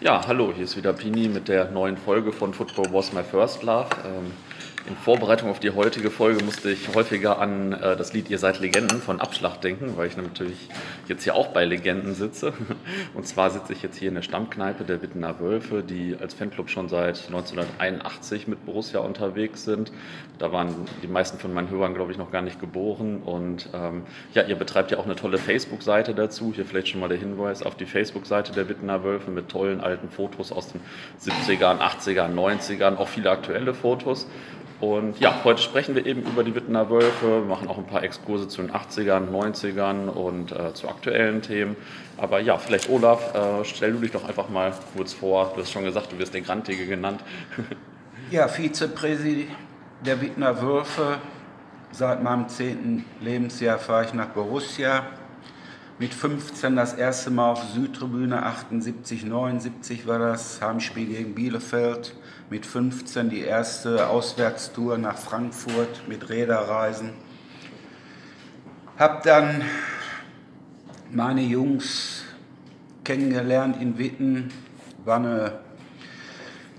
Ja, hallo, hier ist wieder Pini mit der neuen Folge von Football Was My First Love. Ähm, in Vorbereitung auf die heutige Folge musste ich häufiger an äh, das Lied Ihr seid Legenden von Abschlag denken, weil ich natürlich jetzt hier auch bei Legenden sitze. Und zwar sitze ich jetzt hier in der Stammkneipe der Wittener Wölfe, die als Fanclub schon seit 1981 mit Borussia unterwegs sind. Da waren die meisten von meinen Hörern, glaube ich, noch gar nicht geboren. Und ähm, ja, ihr betreibt ja auch eine tolle Facebook-Seite dazu. Hier vielleicht schon mal der Hinweis auf die Facebook-Seite der Wittener Wölfe mit tollen alten Fotos aus den 70ern, 80ern, 90ern, auch viele aktuelle Fotos. Und ja, heute sprechen wir eben über die Wittener Wölfe, machen auch ein paar Exkurse zu den 80ern, 90ern und äh, zu aktuellen Themen. Aber ja, vielleicht Olaf, äh, stell du dich doch einfach mal kurz vor. Du hast schon gesagt, du wirst der Grantige genannt. ja, Vizepräsident der Wittener Wölfe. Seit meinem zehnten Lebensjahr fahre ich nach Borussia. Mit 15 das erste Mal auf Südtribüne, 78, 79 war das, Heimspiel gegen Bielefeld mit 15 die erste Auswärtstour nach Frankfurt mit Räderreisen. Hab dann meine Jungs kennengelernt in Witten. War eine,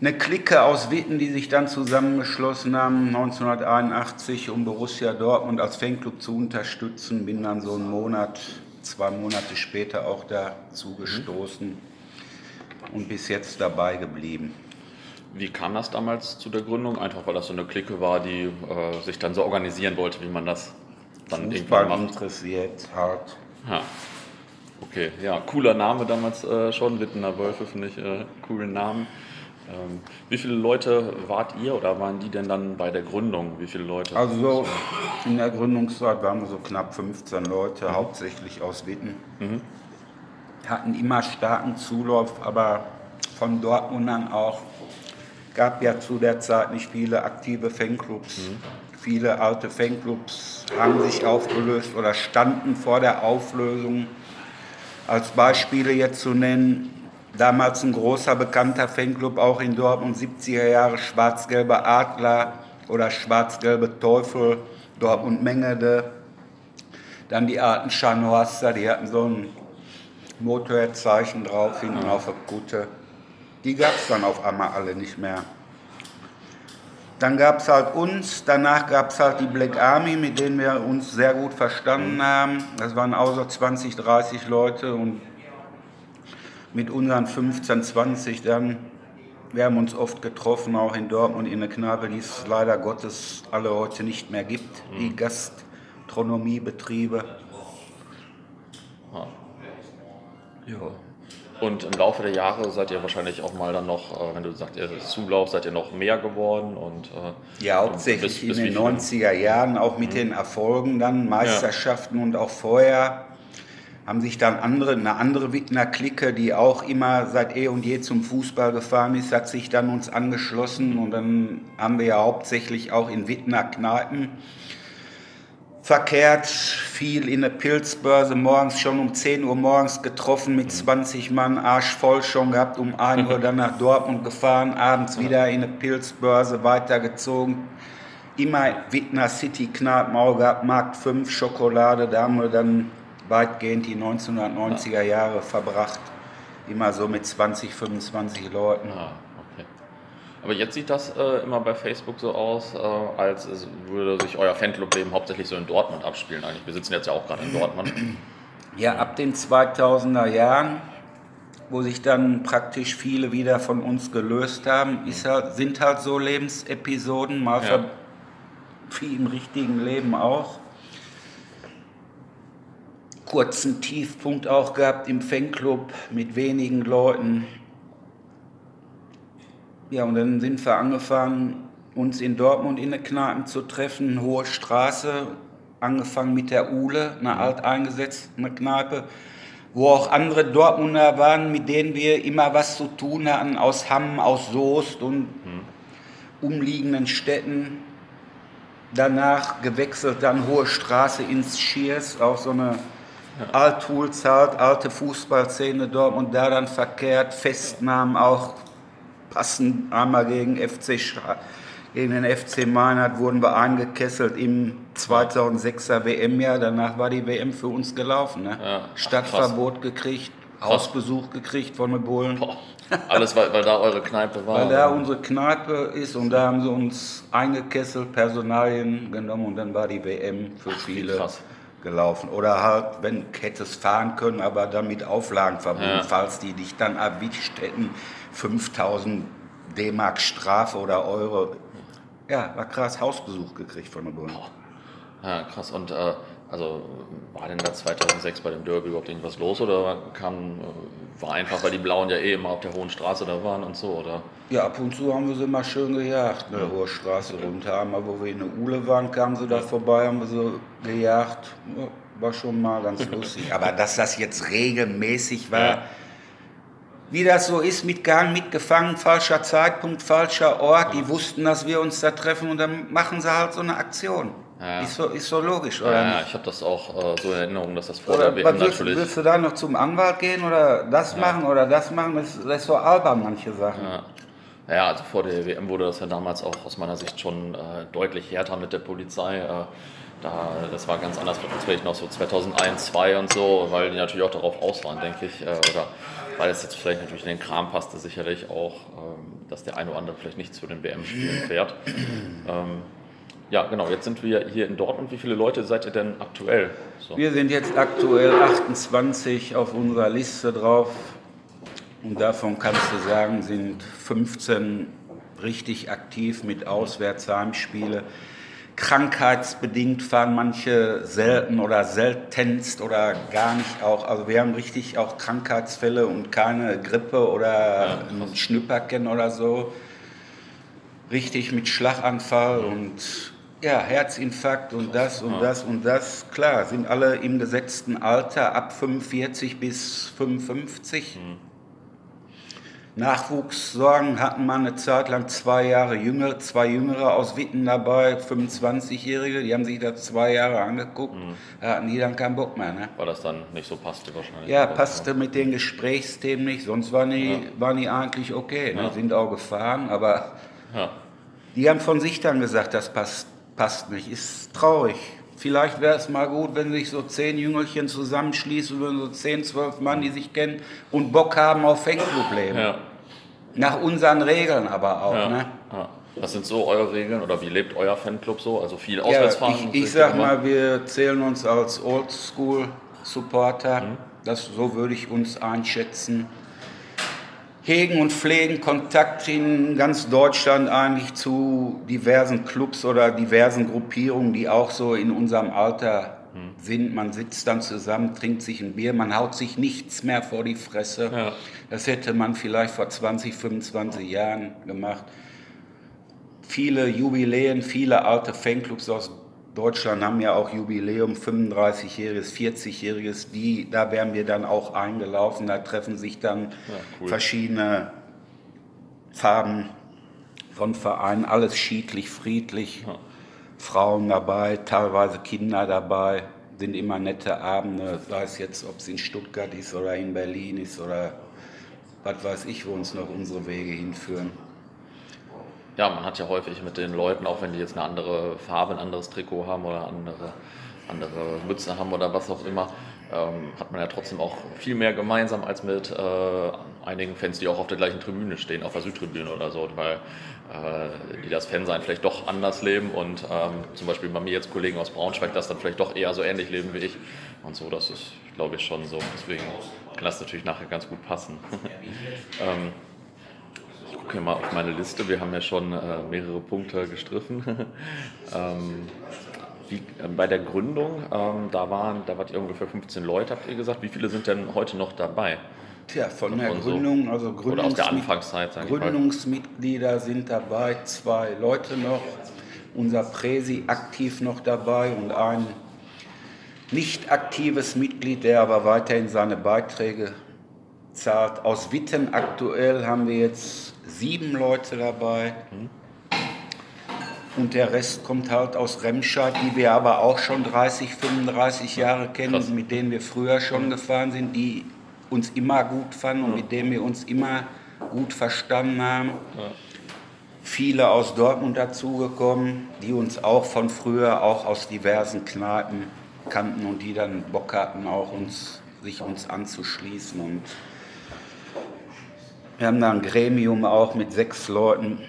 eine Clique aus Witten, die sich dann zusammengeschlossen haben 1981, um Borussia Dortmund als Fanclub zu unterstützen. Bin dann so einen Monat, zwei Monate später auch dazu gestoßen und bis jetzt dabei geblieben. Wie kam das damals zu der Gründung? Einfach weil das so eine Clique war, die äh, sich dann so organisieren wollte, wie man das dann Fußball irgendwann macht. interessiert, hart. Ja. Okay, ja, cooler Name damals äh, schon, Wittener Wölfe finde ich äh, coolen Namen. Ähm, wie viele Leute wart ihr oder waren die denn dann bei der Gründung? Wie viele Leute? Also so in der Gründungszeit waren wir so knapp 15 Leute, mhm. hauptsächlich aus Witten. Mhm. Hatten immer starken Zulauf, aber von Dortmundern auch gab ja zu der Zeit nicht viele aktive Fanclubs. Mhm. Viele alte Fanclubs haben sich aufgelöst oder standen vor der Auflösung. Als Beispiele jetzt zu nennen, damals ein großer bekannter Fanclub auch in Dortmund, 70er Jahre, schwarz-gelbe Adler oder schwarz-gelbe Teufel, Dortmund Mengede. Dann die alten Scharnhorster, die hatten so ein Motorhead-Zeichen drauf, hinten auf der Kutte. Die gab es dann auf einmal alle nicht mehr. Dann gab es halt uns, danach gab es halt die Black Army, mit denen wir uns sehr gut verstanden haben. Das waren außer 20, 30 Leute und mit unseren 15, 20 dann, wir haben uns oft getroffen, auch in Dortmund in der Kneipe, die es leider Gottes alle heute nicht mehr gibt, die mhm. Gastronomiebetriebe. Ja. Und im Laufe der Jahre seid ihr wahrscheinlich auch mal dann noch, äh, wenn du sagst, ihr Zulauf, seid ihr noch mehr geworden und äh, ja hauptsächlich bis, bis in den 90er Jahren auch mit mhm. den Erfolgen dann Meisterschaften ja. und auch vorher haben sich dann andere eine andere Wittner Clique, die auch immer seit eh und je zum Fußball gefahren ist, hat sich dann uns angeschlossen und dann haben wir ja hauptsächlich auch in Wittner Kneipen verkehrt, viel in der Pilzbörse, morgens schon um 10 Uhr morgens getroffen mit 20 Mann, Arsch voll schon gehabt, um 1 Uhr dann nach Dortmund gefahren, abends wieder in der Pilzbörse weitergezogen. Immer Wittner City Kneipenau gehabt, Markt 5 Schokolade, da haben wir dann weitgehend die 1990er Jahre verbracht. Immer so mit 20, 25 Leuten. Aber jetzt sieht das äh, immer bei Facebook so aus, äh, als würde sich euer Fanclub-Leben hauptsächlich so in Dortmund abspielen. Eigentlich. Wir sitzen jetzt ja auch gerade in Dortmund. Ja, ab den 2000er Jahren, wo sich dann praktisch viele wieder von uns gelöst haben, halt, sind halt so Lebensepisoden, mal ja. wie im richtigen Leben auch. Kurzen Tiefpunkt auch gehabt im Fanclub mit wenigen Leuten ja, und dann sind wir angefangen, uns in Dortmund in der Kneipen zu treffen, Hohe Straße, angefangen mit der Uhle, eine mhm. alteingesetzte Kneipe, wo auch andere Dortmunder waren, mit denen wir immer was zu tun hatten, aus Hamm, aus Soest und mhm. umliegenden Städten. Danach gewechselt dann Hohe Straße ins Schiers, auch so eine ja. Althulzart, alte Fußballszene Dortmund, da dann verkehrt, Festnahmen auch passend einmal gegen, FC, gegen den FC Meinert wurden wir eingekesselt im 2006er WM-Jahr. Danach war die WM für uns gelaufen. Ne? Ja, Stadtverbot gekriegt, Hausbesuch gekriegt von den Bullen. Boah. Alles, weil, weil da eure Kneipe war. Weil da unsere Kneipe ist und da haben sie uns eingekesselt, Personalien genommen und dann war die WM für viele krass. gelaufen. Oder halt, wenn hättest fahren können, aber dann mit Auflagen verbunden, Ja. falls die dich dann erwischt hätten, 5000 D-Mark Strafe oder Euro. Ja, war krass, Hausbesuch gekriegt von der Bullen. Ja, krass. Und äh, also war denn da 2006 bei dem Derby überhaupt irgendwas los oder kam, äh, war einfach, weil die Blauen ja eh immer auf der Hohen Straße da waren und so, oder? Ja, ab und zu haben wir sie mal schön gejagt, eine hohe Straße runter. Einmal, wo wir in der Uhle waren, kamen sie da vorbei, haben wir sie gejagt. Ja, war schon mal ganz lustig. Aber dass das jetzt regelmäßig war, Ja. Wie das so ist, mitgehangen, mitgefangen, falscher Zeitpunkt, falscher Ort, die wussten, dass wir uns da treffen und dann machen sie halt so eine Aktion. Ja. Ist, so, ist so logisch, oder Ja, ja, ich habe das auch äh, so in Erinnerung, dass das vor Oder der WM willst, natürlich. willst du da noch zum Anwalt gehen oder das machen oder das machen? Das, das ist so albern, manche Sachen. Ja. Ja, also vor der WM wurde das ja damals auch aus meiner Sicht schon äh, deutlich härter mit der Polizei. Äh, da, das war ganz anders, als vielleicht noch so 2001, 2002 und so, weil die natürlich auch darauf aus waren, denke ich. Äh, oder weil es jetzt vielleicht natürlich in den Kram passte, sicherlich auch, ähm, dass der eine oder andere vielleicht nicht zu den WM-Spielen fährt. Ähm, ja, genau, jetzt sind wir hier in Dortmund. Wie viele Leute seid ihr denn aktuell? So. Wir sind jetzt aktuell 28 auf unserer Liste drauf und davon kannst du sagen, sind 15 richtig aktiv mit Auswärtsheimspiele. Krankheitsbedingt fahren manche selten oder seltenst oder gar nicht auch. Also wir haben richtig auch Krankheitsfälle und keine Grippe oder ein Schnüpperken oder so. Richtig mit Schlaganfall und ja, Herzinfarkt und das und das und das. Klar, sind alle im gesetzten Alter ab 45 bis 55. Nachwuchssorgen hatten wir eine Zeit lang zwei Jahre jünger, zwei Jüngere aus Witten dabei, 25-Jährige, die haben sich das zwei Jahre angeguckt, da hatten die dann keinen Bock mehr. Ne? Weil das dann nicht so passte wahrscheinlich. Ja, passte mit den Gesprächsthemen nicht, sonst waren die, waren die eigentlich okay, ne? Ja. sind auch gefahren, aber Ja. die haben von sich dann gesagt, das passt, passt nicht, ist traurig. Vielleicht wäre es mal gut, wenn sich so zehn Jüngelchen zusammenschließen würden, so zehn, zwölf Mann, die sich kennen und Bock haben auf Fanclubleben. Ja. Nach unseren Regeln aber auch. Ja, Ne? ja. Was sind so eure Regeln oder wie lebt euer Fanclub so? Also viel Ja, Auswärtsfahren? ich, muss ich sag mal, wir zählen uns als Oldschool-Supporter. Mhm. Das, so würde ich uns einschätzen. Hegen und pflegen Kontakt in ganz Deutschland eigentlich zu diversen Clubs oder diversen Gruppierungen, die auch so in unserem Alter Mhm. sind. Man sitzt dann zusammen, trinkt sich ein Bier, man haut sich nichts mehr vor die Fresse. Ja. Das hätte man vielleicht vor 20, 25 Jahren gemacht viele Jubiläen, viele alte Fanclubs aus Deutschland haben ja auch Jubiläum, 35-jähriges, 40-jähriges, die, da wären wir dann auch eingelaufen, da treffen sich dann cool. verschiedene Farben von Vereinen, alles schiedlich, friedlich, Ja. Frauen dabei, teilweise Kinder dabei, sind immer nette Abende, sei es jetzt, ob es in Stuttgart ist oder in Berlin ist oder was weiß ich, wo uns noch unsere Wege hinführen. Ja, man hat ja häufig mit den Leuten, auch wenn die jetzt eine andere Farbe, ein anderes Trikot haben oder andere, andere Mütze haben oder was auch immer, ähm, hat man ja trotzdem auch viel mehr gemeinsam als mit äh, einigen Fans, die auch auf der gleichen Tribüne stehen, auf der Südtribüne oder so, weil äh, die das Fansein vielleicht doch anders leben und ähm, zum Beispiel bei mir jetzt Kollegen aus Braunschweig das dann vielleicht doch eher so ähnlich leben wie ich und so, das ist, glaube ich, schon so. Deswegen kann das natürlich nachher ganz gut passen. ähm, gucke hier mal auf meine Liste. Wir haben ja schon äh, mehrere Punkte gestriffen. ähm, wie, äh, bei der Gründung, ähm, da, waren, da wart ihr ungefähr 15 Leute, habt ihr gesagt. Wie viele sind denn heute noch dabei? Tja, von der Davon so- Gründung, also Oder aus der Anfangszeit. Gründungsmitglieder sind dabei, zwei Leute noch, unser Präsi aktiv noch dabei und ein nicht aktives Mitglied, der aber weiterhin seine Beiträge zahlt. Aus Witten aktuell haben wir jetzt sieben Leute dabei. Und der Rest kommt halt aus Remscheid, die wir aber auch schon 30, 35 Jahre kennen, Krass. mit denen wir früher schon gefahren sind, die uns immer gut fanden und mit denen wir uns immer gut verstanden haben. Viele aus Dortmund dazugekommen, die uns auch von früher, auch aus diversen Kneipen kannten und die dann Bock hatten, auch uns sich uns anzuschließen. Und wir haben da ein Gremium auch mit sechs Leuten,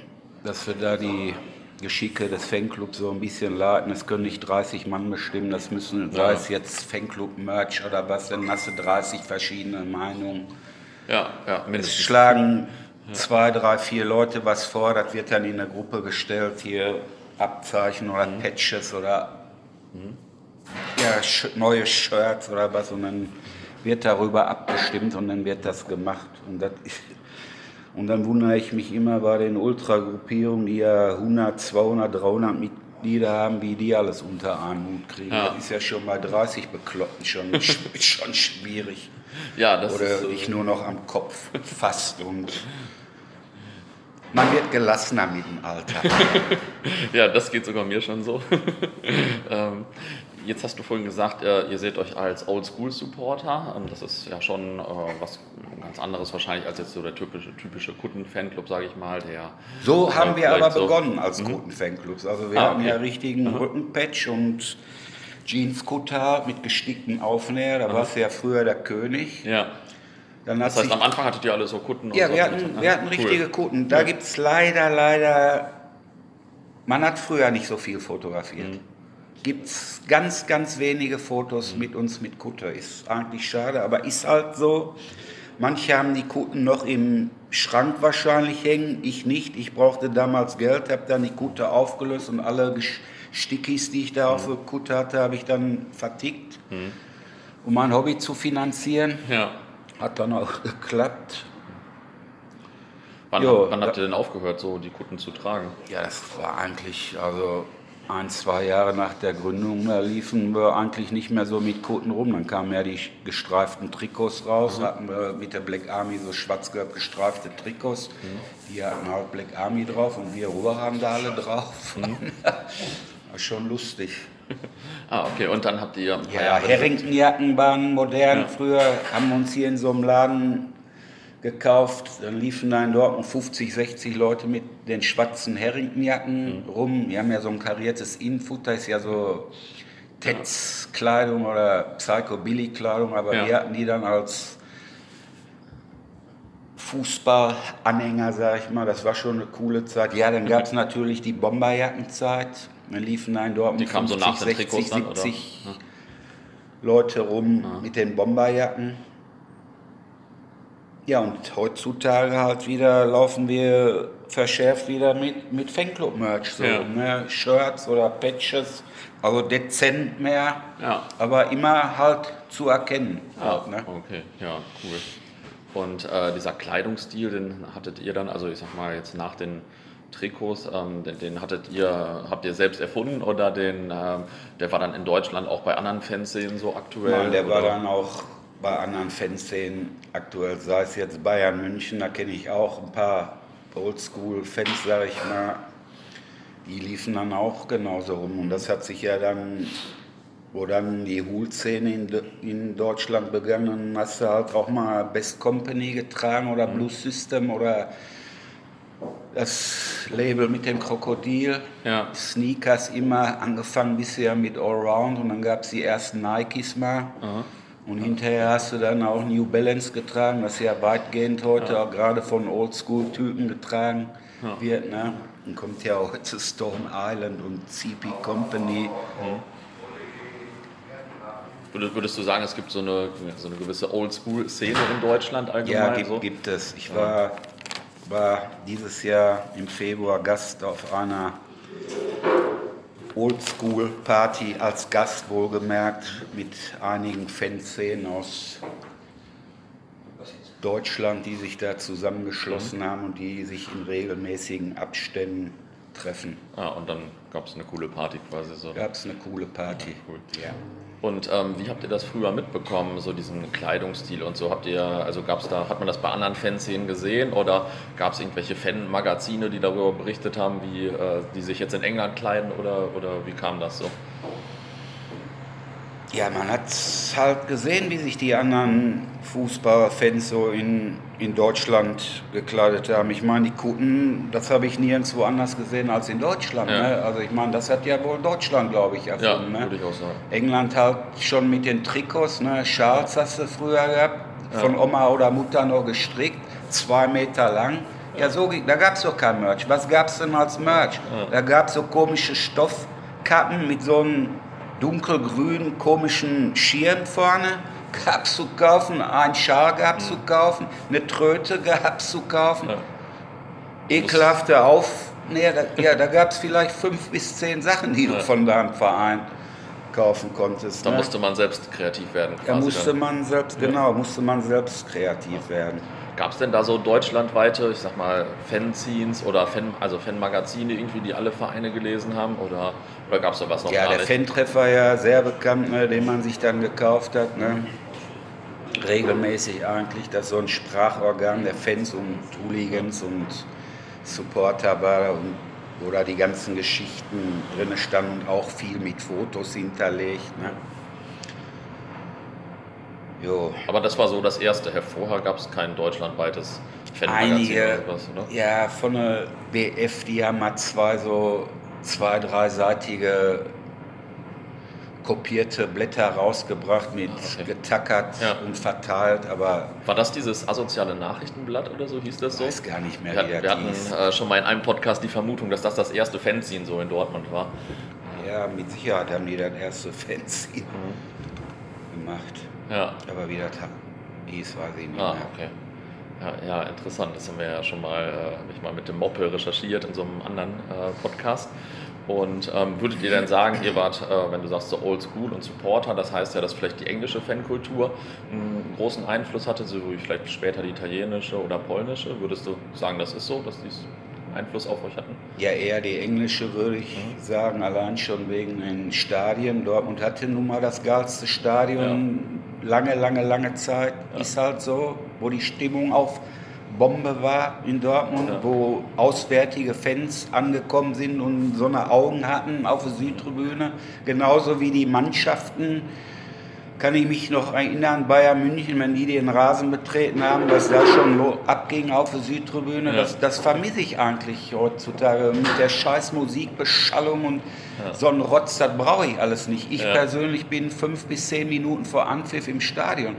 dass wir da die Geschicke des Fanclubs so ein bisschen leiten. Es können nicht 30 Mann bestimmen, das müssen, sei es jetzt Fanclub-Merch oder was, dann hast du 30 verschiedene Meinungen. Ja, ja, mindestens. Es schlagen zwei, drei, vier Leute was vor, das wird dann in eine Gruppe gestellt, hier Abzeichen oder mhm. Patches oder mhm. ja, neue Shirts oder was und dann wird darüber abgestimmt und dann wird das gemacht. Und das und dann wundere ich mich immer bei den Ultragruppierungen, die ja 100, 200, 300 Mitglieder haben, wie die alles unter einen Hut kriegen. Ja. Das ist ja schon bei 30 Bekloppten schon, schon schwierig. Ja, das Oder ist, dich nur noch am Kopf fasst und man wird gelassener mit dem Alter. ja, das geht sogar mir schon so. ähm, Jetzt hast du vorhin gesagt, ihr seht euch als Oldschool-Supporter. Ähm, das ist ja schon äh, was ganz anderes wahrscheinlich als jetzt so der typische, typische Kutten-Fanclub, sage ich mal. Der so haben wir aber so begonnen als mhm. Kutten-Fanclubs. Also wir ah, haben ja richtigen mhm. Rückenpatch und Jeans-Kutter mit gestickten Aufnäher. Da mhm. warst du ja früher der König. Ja. das heißt, am Anfang hattet ihr alle so Kutten? Ja, wir hatten, wir hatten richtige cool. Kutten. Da ja. gibt es leider, leider, man hat früher nicht so viel fotografiert. Mhm gibt es ganz, ganz wenige Fotos mit uns mit Kutter. Ist eigentlich schade, aber ist halt so. Manche haben die Kutten noch im Schrank wahrscheinlich hängen, ich nicht. Ich brauchte damals Geld, habe dann die Kutte aufgelöst und alle Stickis, die ich da auf der Kutte hatte, habe ich dann vertickt, mhm. um mein Hobby zu finanzieren. Ja. Hat dann auch geklappt. Wann, jo, wann habt ihr denn aufgehört, so die Kutten zu tragen? Ja, das war eigentlich, also ein, zwei Jahre nach der Gründung, da liefen wir eigentlich nicht mehr so mit Koten rum. Dann kamen ja die gestreiften Trikots raus, mhm. hatten wir mit der Black Army so schwarz-gelb gestreifte Trikots. Mhm. Die hatten halt Black Army drauf und wir Ruhr haben da alle drauf. Mhm. War schon lustig. ah, okay, und dann habt ihr. Ja, Harringtonjacken waren modern. Ja. Früher haben wir uns hier in so einem Laden gekauft. Dann liefen da in Dortmund 50, 60 Leute mit den schwarzen Harringtonjacken mhm. rum. Die haben ja so ein kariertes Innenfutter, ist ja so Tetz-Kleidung oder Psycho-Billy-Kleidung, aber ja. wir hatten die dann als Fußballanhänger, sag ich mal. Das war schon eine coole Zeit. Ja, dann gab es natürlich die Bomberjackenzeit. Dann liefen da in Dortmund die 50, so 60, 70 dann, Leute rum ja. mit den Bomberjacken. Ja, und heutzutage halt wieder laufen wir verschärft wieder mit, mit Fanclub-Merch, so, ja. ne? Shirts oder Patches, also dezent mehr, ja. aber immer halt zu erkennen. Ja, halt, ne? okay, ja, cool. Und äh, dieser Kleidungsstil, den hattet ihr dann, also ich sag mal jetzt nach den Trikots, ähm, den, den, hattet ihr, habt ihr selbst erfunden oder den, ähm, der war dann in Deutschland auch bei anderen Fanszenen so aktuell? Nein, der oder? war dann auch bei anderen Fanszenen aktuell, sei es jetzt Bayern München, da kenne ich auch ein paar Oldschool-Fans, sage ich mal, die liefen dann auch genauso rum. Und das hat sich ja dann, wo dann die Hul-Szene in, in, Deutschland begann, hast du halt auch mal Best Company getragen oder mhm. Blues System oder das Label mit dem Krokodil, ja. Sneakers immer, angefangen bisher mit Allround und dann gab es die ersten Nikes mal. Aha. Und hinterher hast du dann auch New Balance getragen, was ja weitgehend heute ja. auch gerade von Oldschool-Typen getragen ja. wird. Ne? Und kommt ja auch zu Stone Island und CP Company. Mhm. Würdest du sagen, es gibt so eine, so eine gewisse Oldschool-Szene in Deutschland allgemein? Ja, gibt, so? gibt es. Ich war, war dieses Jahr im Februar Gast auf einer Oldschool-Party als Gast wohlgemerkt mit einigen Fanszenen aus Deutschland, die sich da zusammengeschlossen mhm. haben und die sich in regelmäßigen Abständen treffen. Ah, und dann gab es eine coole Party quasi so. Gab es eine coole Party. Ja, cool. ja. Und ähm, wie habt ihr das früher mitbekommen, so diesen Kleidungsstil und so? Habt ihr, also gab's da, hat man das bei anderen Fanszenen gesehen oder gab es irgendwelche Fanmagazine, die darüber berichtet haben, wie äh, die sich jetzt in England kleiden oder, oder wie kam das so? Ja, man hat halt gesehen, wie sich die anderen Fußballfans so in, in Deutschland gekleidet haben. Ich meine, die Kutten, das habe ich nirgendwo anders gesehen als in Deutschland. Ja. Ne? Also ich meine, das hat ja wohl Deutschland, glaube ich, Ja, erfunden. ne? würde ich auch sagen. England halt schon mit den Trikots, ne? Schals hast du früher gehabt, von Oma oder Mutter noch gestrickt, zwei Meter lang. Ja, so, ging- da gab es doch kein Merch. Was gab es denn als Merch? Da gab es so komische Stoffkappen mit so einem dunkelgrünen komischen Schirm vorne. Gab zu kaufen, ein Schal gab zu kaufen, eine Tröte gab zu kaufen. Ja. Ekelhafte Auf... Nee, da, ja, da gab es vielleicht fünf bis zehn Sachen, die Ja. du von deinem Verein kaufen konntest. Da ne? musste man selbst kreativ werden. Da musste dann. man selbst, genau, musste man selbst kreativ werden. Gab es denn da so deutschlandweite, ich sag mal, Fanzines oder Fan, also Fanmagazine irgendwie, die alle Vereine gelesen haben? Oder, oder gab es da was noch Ja, der nicht? Fan-Treffer ja sehr bekannt, ne, den man sich dann gekauft hat. Ne? Regelmäßig eigentlich, dass so ein Sprachorgan der Fans und Hooligans und Supporter war und wo da die ganzen Geschichten drin standen und auch viel mit Fotos hinterlegt. Ne? Jo. Aber das war so das erste. Vorher gab es kein deutschlandweites Fanmagazin Einige, oder sowas, oder? ja, von der BF, die haben mal zwei so zwei, dreiseitige kopierte Blätter rausgebracht mit Okay. getackert Ja. und verteilt, aber War das dieses asoziale Nachrichtenblatt oder so hieß das ich so? weiß gar nicht mehr, Wir, wie wir das hatten äh, schon mal in einem Podcast die Vermutung, dass das das erste Fanzine so in Dortmund war. Ja, mit Sicherheit haben die das erste Fanzine Mhm. gemacht. Ja, Aber wie das hieß, weiß ich nicht ah, mehr. okay. Ja, ja, interessant. Das haben wir ja schon mal, äh, hab ich mal mit dem Moppe recherchiert in so einem anderen äh, Podcast. Und ähm, würdet ihr denn sagen, ihr wart, äh, wenn du sagst so Old School und Supporter, das heißt ja, dass vielleicht die englische Fankultur einen großen Einfluss hatte, so wie vielleicht später die italienische oder polnische? Würdest du sagen, das ist so, dass die Einfluss auf euch hatten? Ja, eher die englische würde ich sagen, allein schon wegen den Stadien. Dortmund hatte nun mal das geilste Stadion, lange, lange, lange Zeit. Ist halt so, wo die Stimmung auf Bombe war in Dortmund, Ja. wo auswärtige Fans angekommen sind und so eine Augen hatten auf der Südtribüne. Genauso wie die Mannschaften kann ich mich noch erinnern, Bayern München, wenn die den Rasen betreten haben, was da schon abging auf der Südtribüne, Ja. das, das vermisse ich eigentlich heutzutage. Mit der scheiß Musikbeschallung und Ja. so ein Rotz, das brauche ich alles nicht. Ich Ja. persönlich bin fünf bis zehn Minuten vor Anpfiff im Stadion.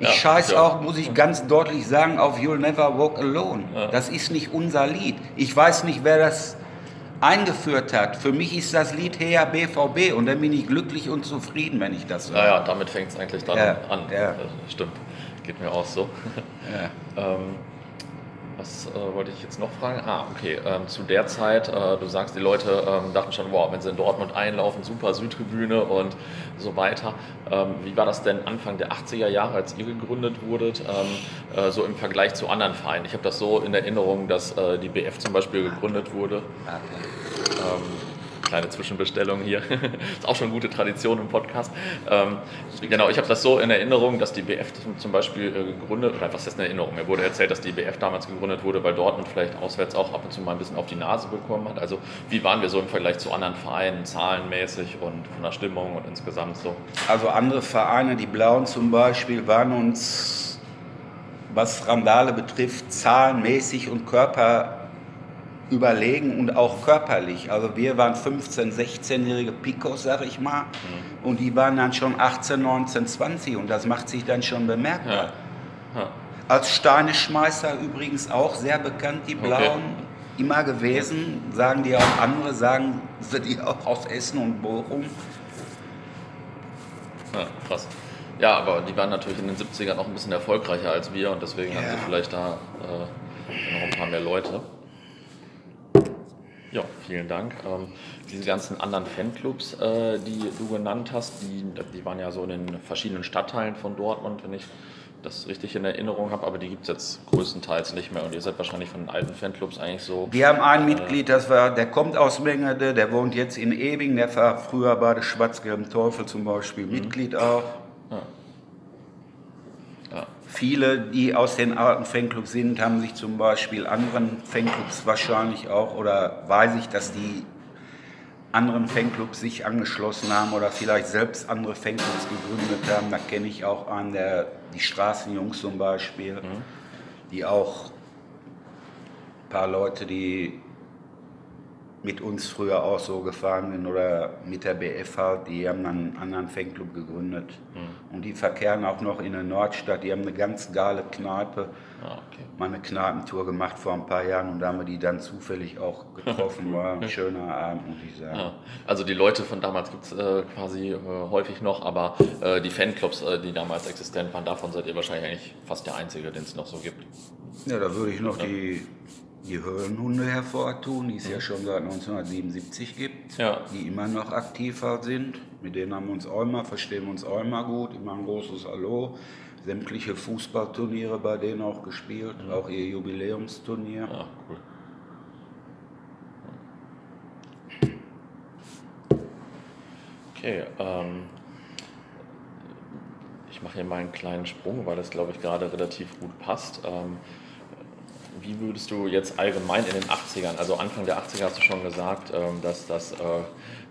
Ich Ja, scheiß auch, muss ich ganz deutlich sagen, auf You'll Never Walk Alone. Das ist nicht unser Lied. Ich weiß nicht, wer das eingeführt hat. Für mich ist das Lied Heer BVB und dann bin ich glücklich und zufrieden, wenn ich das höre. Naja, damit fängt es eigentlich dann Ja, an. ja. Äh, Stimmt. Geht mir auch so. Ja. Ähm, was äh, wollte ich jetzt noch fragen? Ah, okay. Ähm, zu der Zeit, äh, du sagst, die Leute ähm, dachten schon, wow, wenn sie in Dortmund einlaufen, super Südtribüne und so weiter. Ähm, wie war das denn Anfang der 80er Jahre, als ihr gegründet wurdet, ähm, äh, so im Vergleich zu anderen Vereinen? Ich habe das so in Erinnerung, dass äh, die BF zum Beispiel gegründet wurde. Ähm, kleine Zwischenbestellung hier. ist auch schon gute Tradition im Podcast. Ähm, genau, ich habe das so in Erinnerung, dass die BF zum- Beispiel äh, gegründet, oder was ist eine Erinnerung? Mir wurde erzählt, dass die BF damals gegründet wurde, weil Dortmund vielleicht auswärts auch ab und zu mal ein bisschen auf die Nase bekommen hat. Also wie waren wir so im Vergleich zu anderen Vereinen, zahlenmäßig und von der Stimmung und insgesamt so? Also andere Vereine, die Blauen zum Beispiel, waren uns, was Randale betrifft, zahlenmäßig und Körper überlegen und auch körperlich. Also wir waren 15-, 16-jährige Picos, sag ich mal, und die waren dann schon 18, 19, 20 und das macht sich dann schon bemerkbar. Ja. Ja. Als Steineschmeißer übrigens auch sehr bekannt, die Okay. Blauen. Immer gewesen, sagen die auch andere, sagen sie die auch aus Essen und Bochum. Ja, krass. Ja, aber die waren natürlich in den 70ern auch ein bisschen erfolgreicher als wir und deswegen Ja. haben sie vielleicht da äh, noch ein paar mehr Leute. Ja, vielen Dank. Ähm, diese ganzen anderen Fanclubs, äh, die du genannt hast, die, die waren ja so in den verschiedenen Stadtteilen von Dortmund, wenn ich das richtig in Erinnerung habe, aber die gibt es jetzt größtenteils nicht mehr und ihr seid wahrscheinlich von den alten Fanclubs eigentlich so. Wir haben ein Mitglied, das war, der kommt aus Mengede, der wohnt jetzt in Ewing, der war früher bei der Schwarz-Gelben Teufel zum Beispiel Mitglied auch. Ja. Viele, die aus den alten Fanclubs sind, haben sich zum Beispiel anderen Fanclubs wahrscheinlich auch, oder weiß ich, dass die anderen Fanclubs sich angeschlossen haben oder vielleicht selbst andere Fanclubs gegründet haben. Da kenne ich auch einen, der, die Straßenjungs zum Beispiel, mhm. die auch ein paar Leute, die mit uns früher auch so gefahren sind oder mit der BF halt, die haben dann einen anderen Fanclub gegründet. Mhm. Und die verkehren auch noch in der Nordstadt, die haben eine ganz geile Kneipe. Ah, okay. Mal eine Kneipentour gemacht vor ein paar Jahren und da haben wir die dann zufällig auch getroffen. War ein schöner Abend, muss ich sagen. Ja. Also die Leute von damals gibt es äh, quasi äh, häufig noch, aber äh, die Fanclubs, äh, die damals existent waren, davon seid ihr wahrscheinlich eigentlich fast der Einzige, den es noch so gibt. Ja, da würde ich noch ja. die die Höhlenhunde hervortun, die es ja schon seit 1977 gibt, ja. die immer noch aktiv sind. Mit denen haben wir uns auch immer, verstehen wir uns auch immer gut, immer ein großes Hallo. Sämtliche Fußballturniere bei denen auch gespielt, mhm. auch ihr Jubiläumsturnier. Ja, cool. Okay, ähm, ich mache hier mal einen kleinen Sprung, weil das, glaube ich, gerade relativ gut passt. Ähm, wie würdest du jetzt allgemein in den 80ern, also Anfang der 80er hast du schon gesagt, ähm, dass, das, äh,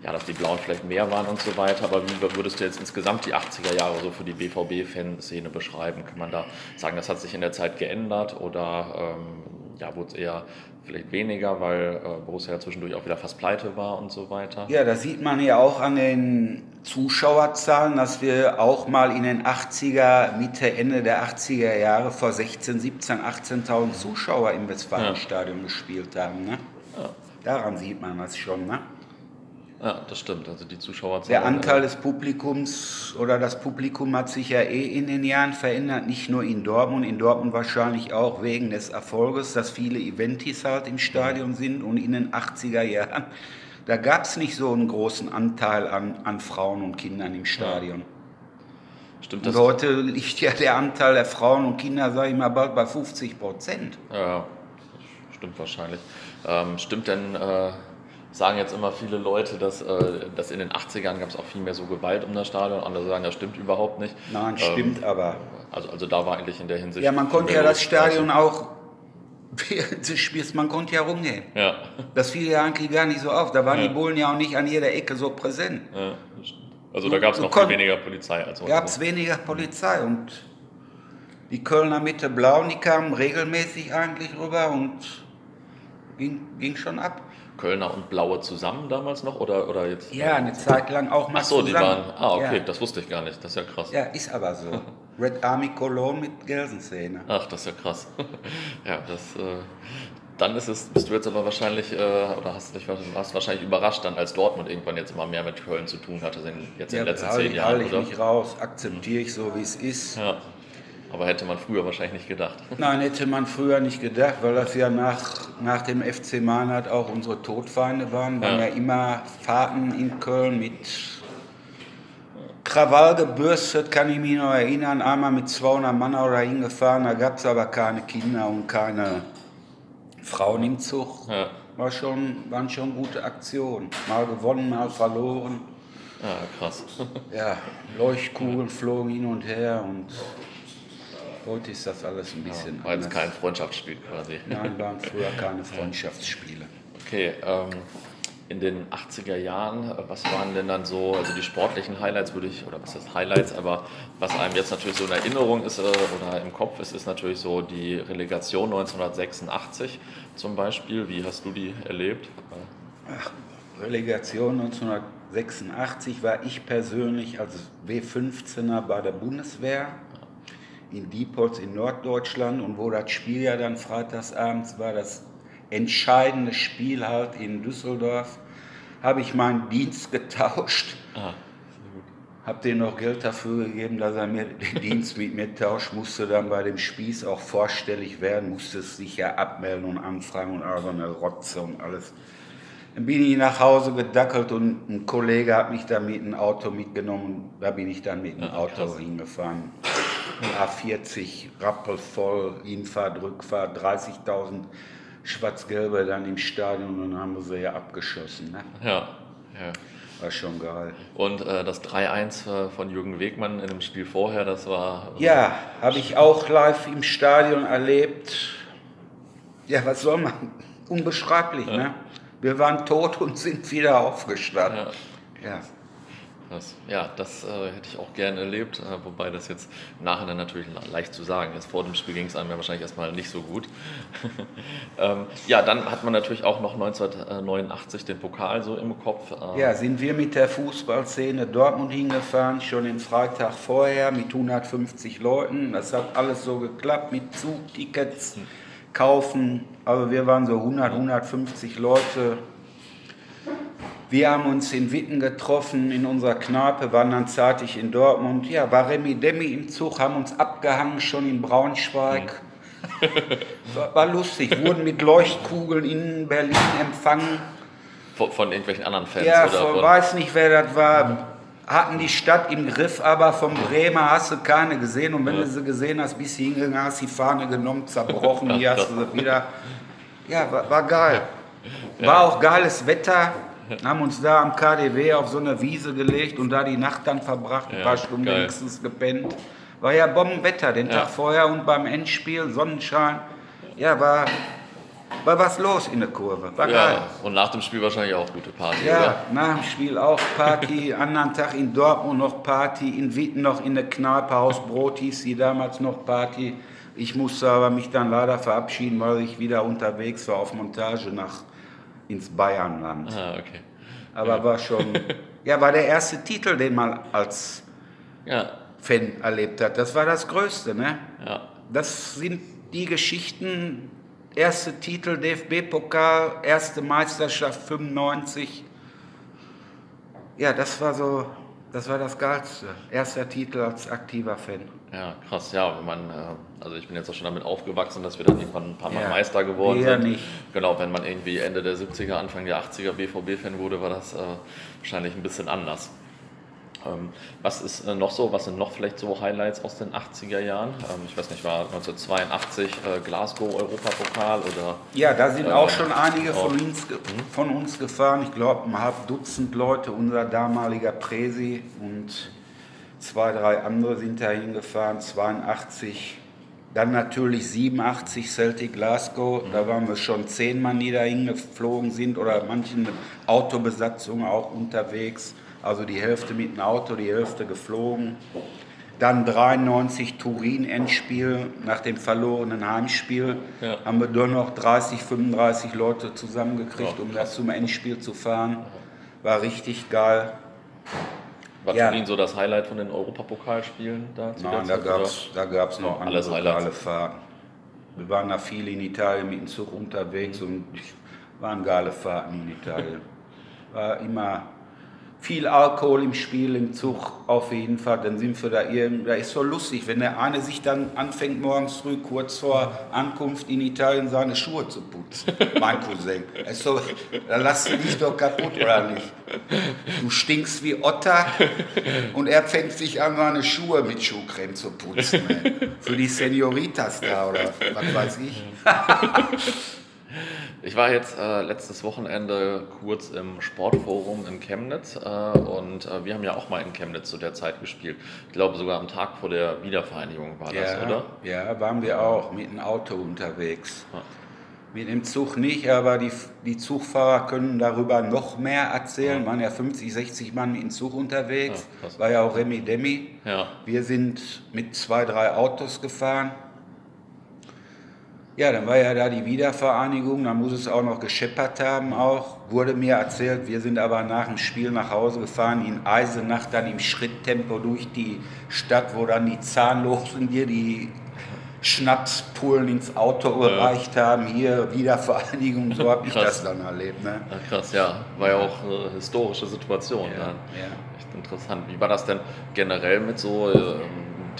ja, dass die Blauen vielleicht mehr waren und so weiter, aber wie würdest du jetzt insgesamt die 80er Jahre so für die BVB-Fanszene beschreiben? Kann man da sagen, das hat sich in der Zeit geändert oder ähm, ja, wurde es eher vielleicht weniger, weil äh, Borussia ja zwischendurch auch wieder fast pleite war und so weiter. Ja, das sieht man ja auch an den Zuschauerzahlen, dass wir auch mal in den 80er, Mitte, Ende der 80er Jahre vor 16, 17, 18.000 Zuschauer im Westfalenstadion ja. gespielt haben. Ne? Ja. Daran sieht man das schon. Ne? Ja, das stimmt. Also die Zuschauer. Der Anteil des Publikums oder das Publikum hat sich ja eh in den Jahren verändert, nicht nur in Dortmund, in Dortmund wahrscheinlich auch wegen des Erfolges, dass viele Eventis halt im Stadion sind und in den 80er Jahren, da gab es nicht so einen großen Anteil an, an Frauen und Kindern im Stadion. Ja. Stimmt das? Und heute liegt ja der Anteil der Frauen und Kinder, sage ich mal, bald bei 50 Prozent. Ja, stimmt wahrscheinlich. Ähm, stimmt denn... Äh sagen jetzt immer viele Leute, dass, äh, dass in den 80ern gab es auch viel mehr so Gewalt um das Stadion. Andere sagen, das stimmt überhaupt nicht. Nein, stimmt ähm, aber. Also, also da war eigentlich in der Hinsicht. Ja, man konnte ja das Stadion auch während des Spiels, man konnte ja rumgehen. Ja. Das fiel ja eigentlich gar nicht so auf. Da waren ja. die Bullen ja auch nicht an jeder Ecke so präsent. Ja, also da gab es noch viel weniger Polizei als heute. Gab es weniger Polizei und die Kölner Mitte Blau, die kamen regelmäßig eigentlich rüber und ging, ging schon ab. Kölner und Blaue zusammen damals noch oder, oder jetzt? Ja, eine Zeit lang auch mal Ach so, zusammen. die waren, ah okay, ja. das wusste ich gar nicht, das ist ja krass. Ja, ist aber so. Red Army Cologne mit Gelsenszene. Ach, das ist ja krass. ja, das, äh, dann ist es, bist du jetzt aber wahrscheinlich, äh, oder hast dich warst wahrscheinlich überrascht dann, als Dortmund irgendwann jetzt immer mehr mit Köln zu tun hatte, jetzt in den letzten zehn Jahren, ich oder? ich mich raus, akzeptiere ich so, wie es ist. Ja. Aber hätte man früher wahrscheinlich nicht gedacht. Nein, hätte man früher nicht gedacht, weil das ja nach, nach dem FC Mannert auch unsere Todfeinde waren. Waren ja. ja immer Fahrten in Köln mit Krawall gebürstet, kann ich mich noch erinnern. Einmal mit 200 Mann oder hingefahren, da gab es aber keine Kinder und keine Frauen im Zug. Ja. War schon, waren schon gute Aktionen. Mal gewonnen, mal verloren. Ja, krass. ja, Leuchtkugeln flogen hin und her und Heute ist das alles ein bisschen ja, war jetzt kein Freundschaftsspiel quasi. Nein, waren früher keine Freundschaftsspiele. Okay, ähm, in den 80er Jahren, was waren denn dann so, also die sportlichen Highlights würde ich, oder was heißt Highlights, aber was einem jetzt natürlich so in Erinnerung ist äh, oder im Kopf ist, ist natürlich so die Relegation 1986 zum Beispiel. Wie hast du die erlebt? Ach, Relegation 1986 war ich persönlich als W15er bei der Bundeswehr in Diepholz in Norddeutschland und wo das Spiel ja dann freitagsabends war, das entscheidende Spiel halt in Düsseldorf, habe ich meinen Dienst getauscht. Ah, habe denen noch Geld dafür gegeben, dass er mir den Dienst mit mir tauscht, musste dann bei dem Spieß auch vorstellig werden, musste es sich ja abmelden und anfragen und all so eine Rotze und alles. Dann bin ich nach Hause gedackelt und ein Kollege hat mich da mit einem Auto mitgenommen. Da bin ich dann mit dem ja, Auto krass. hingefahren. A40, rappelvoll, Hinfahrt, Rückfahrt, 30.000 Schwarz-Gelbe dann im Stadion und dann haben wir sie ja abgeschossen. Ne? Ja, ja. War schon geil. Und äh, das 3-1 äh, von Jürgen Wegmann in dem Spiel vorher, das war. Äh, ja, habe ich auch live im Stadion erlebt. Ja, was soll man? Unbeschreiblich, ja. ne? Wir waren tot und sind wieder aufgestanden. Ja. ja. Das, ja, das äh, hätte ich auch gerne erlebt, äh, wobei das jetzt im Nachhinein natürlich leicht zu sagen ist. Vor dem Spiel ging es einem ja wahrscheinlich erstmal nicht so gut. ähm, ja, dann hat man natürlich auch noch 1989 den Pokal so im Kopf. Äh ja, sind wir mit der Fußballszene Dortmund hingefahren, schon den Freitag vorher mit 150 Leuten. Das hat alles so geklappt mit Zugtickets kaufen. Also wir waren so 100, 150 Leute wir haben uns in Witten getroffen, in unserer Kneipe, waren dann zeitig in Dortmund. Ja, war Remi Demi im Zug, haben uns abgehangen schon in Braunschweig. War, war, lustig, wurden mit Leuchtkugeln in Berlin empfangen. Von, von irgendwelchen anderen Fans? Ja, oder von, weiß nicht, wer das war. Hatten die Stadt im Griff, aber vom Bremer hast du keine gesehen. Und wenn ja. du sie gesehen hast, bist du hingegangen, hast die Fahne genommen, zerbrochen, hier hast du sie wieder. Ja, war, war geil. War auch geiles Wetter haben uns da am KDW auf so eine Wiese gelegt und da die Nacht dann verbracht, ein ja, paar Stunden geil. wenigstens gepennt. War ja Bombenwetter den ja. Tag vorher und beim Endspiel Sonnenschein. Ja, war, war was los in der Kurve. War ja, geil. Und nach dem Spiel wahrscheinlich auch gute Party, ja, oder? nach dem Spiel auch Party. Anderen Tag in Dortmund noch Party. In Witten noch in der Kneipe Haus Brot hieß sie damals noch Party. Ich musste aber mich dann leider verabschieden, weil ich wieder unterwegs war auf Montage nach ins Bayernland. Ah, okay. Aber ja. war schon, ja, war der erste Titel, den man als ja. Fan erlebt hat. Das war das Größte, ne? Ja. Das sind die Geschichten, erste Titel DFB-Pokal, erste Meisterschaft 95. Ja, das war so das war das Geilste. Erster Titel als aktiver Fan. Ja, krass, ja. Wenn man, äh, also ich bin jetzt auch schon damit aufgewachsen, dass wir dann irgendwann ein paar Mal ja, Meister geworden sind. Nicht. Genau, wenn man irgendwie Ende der 70er, Anfang der 80er BVB-Fan wurde, war das äh, wahrscheinlich ein bisschen anders. Ähm, was ist äh, noch so, was sind noch vielleicht so Highlights aus den 80er Jahren? Ähm, ich weiß nicht, war 1982 äh, Glasgow Europapokal oder? Ja, da sind äh, auch schon einige von uns, mhm. von uns gefahren. Ich glaube, ein halb Dutzend Leute, unser damaliger Präsi und zwei, drei andere sind da hingefahren. 82, dann natürlich 87 Celtic Glasgow. Mhm. Da waren wir schon zehnmal die da hingeflogen sind oder manche Autobesatzungen auch unterwegs. Also die Hälfte mit dem Auto, die Hälfte geflogen. Dann 93 Turin-Endspiel nach dem verlorenen Heimspiel. Ja. Haben wir nur noch 30, 35 Leute zusammengekriegt, um das zum Endspiel zu fahren. War richtig geil. War ja. Turin so das Highlight von den Europapokalspielen da? Nein, da gab es da gab's noch andere lokale Fahrten. Wir waren da viel in Italien mit dem Zug unterwegs mhm. und waren geile Fahrten in Italien. War immer viel Alkohol im Spiel, im Zug auf jeden Fall. Dann sind wir da irgendwie, da ist so lustig, wenn der eine sich dann anfängt morgens früh, kurz vor Ankunft in Italien, seine Schuhe zu putzen. Mein Cousin. So, da lass du dich doch kaputt, oder nicht? Du stinkst wie Otter und er fängt sich an, seine Schuhe mit Schuhcreme zu putzen. Ey. Für die Senioritas da, oder was weiß ich. Ich war jetzt äh, letztes Wochenende kurz im Sportforum in Chemnitz äh, und äh, wir haben ja auch mal in Chemnitz zu der Zeit gespielt. Ich glaube sogar am Tag vor der Wiedervereinigung war ja, das, oder? Ja, waren wir auch mit dem Auto unterwegs. Ja. Mit dem Zug nicht, aber die, die Zugfahrer können darüber noch mehr erzählen. Ja. Waren ja 50, 60 Mann mit dem Zug unterwegs. Ja, war ja auch Remi Demi. Ja. Wir sind mit zwei, drei Autos gefahren. Ja, dann war ja da die Wiedervereinigung, dann muss es auch noch gescheppert haben auch, wurde mir erzählt. Wir sind aber nach dem Spiel nach Hause gefahren, in Eisenach, dann im Schritttempo durch die Stadt, wo dann die Zahnlosen dir die Schnapspullen ins Auto gereicht haben. Hier Wiedervereinigung, so habe ich das dann erlebt. Ne? Ja, krass, ja. War ja auch eine historische Situation. Ja, dann. ja. Echt interessant. Wie war das denn generell mit so... Ähm,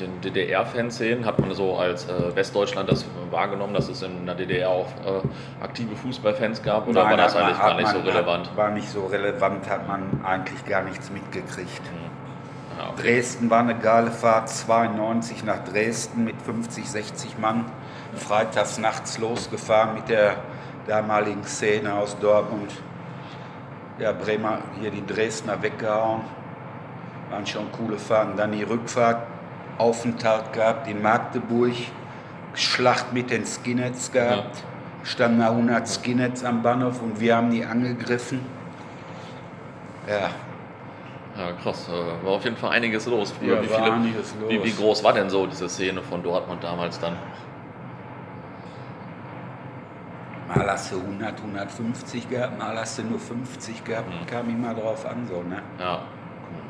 den DDR-Fanszenen hat man so als äh, Westdeutschland das wahrgenommen, dass es in der DDR auch äh, aktive Fußballfans gab oder Nein, war das eigentlich gar nicht so relevant? Hat, war nicht so relevant, hat man eigentlich gar nichts mitgekriegt. Mhm. Ah, okay. Dresden war eine geile Fahrt, 92 nach Dresden mit 50, 60 Mann, freitags nachts losgefahren mit der damaligen Szene aus Dortmund. Ja, Bremer hier die Dresdner weggehauen. Waren schon coole Fahrten. Dann die Rückfahrt Aufenthalt gehabt in Magdeburg, Schlacht mit den Skinheads gehabt. Ja. standen da 100 Skinheads am Bahnhof und wir haben die angegriffen. Ja, Ja, krass. äh, War auf jeden Fall einiges los. Früher, Ja, wie, viele, einiges los. Wie, wie groß war denn so diese Szene von Dortmund damals dann? mal hast du 100, 150 gehabt, mal hast du nur 50 gehabt. Mhm. Kam immer drauf an, so, ne? Ja,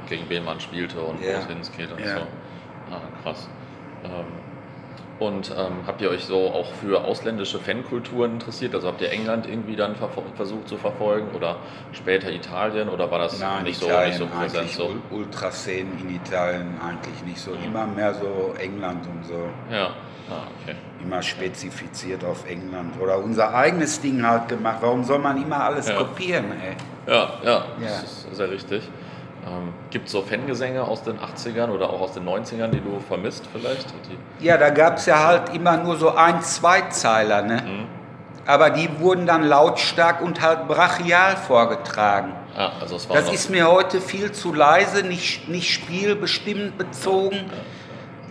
gegen wen man spielte und wo Ja. es hingeht und Ja. so. Ah, krass. Ähm, und ähm, habt ihr euch so auch für ausländische Fankulturen interessiert? Also habt ihr England irgendwie dann versucht zu verfolgen oder später Italien oder war das Nein, nicht, so, Italien nicht so präsent? So? Ul- Ultraszenen in Italien eigentlich nicht so. Immer mehr so England und so. Ja, ah, okay. Immer spezifiziert auf England. Oder unser eigenes Ding halt gemacht. Warum soll man immer alles Ja. kopieren, ey? Ja, ja, Ja. das ist sehr richtig. Ähm, Gibt es so Fangesänge aus den 80ern oder auch aus den 90ern, die du vermisst vielleicht? Die, Ja, da gab es ja halt immer nur so ein, zwei Zeiler, ne? Mhm. Aber die wurden dann lautstark und halt brachial vorgetragen. ah, also es war Das ist mir heute viel zu leise, nicht, nicht spielbestimmt bezogen.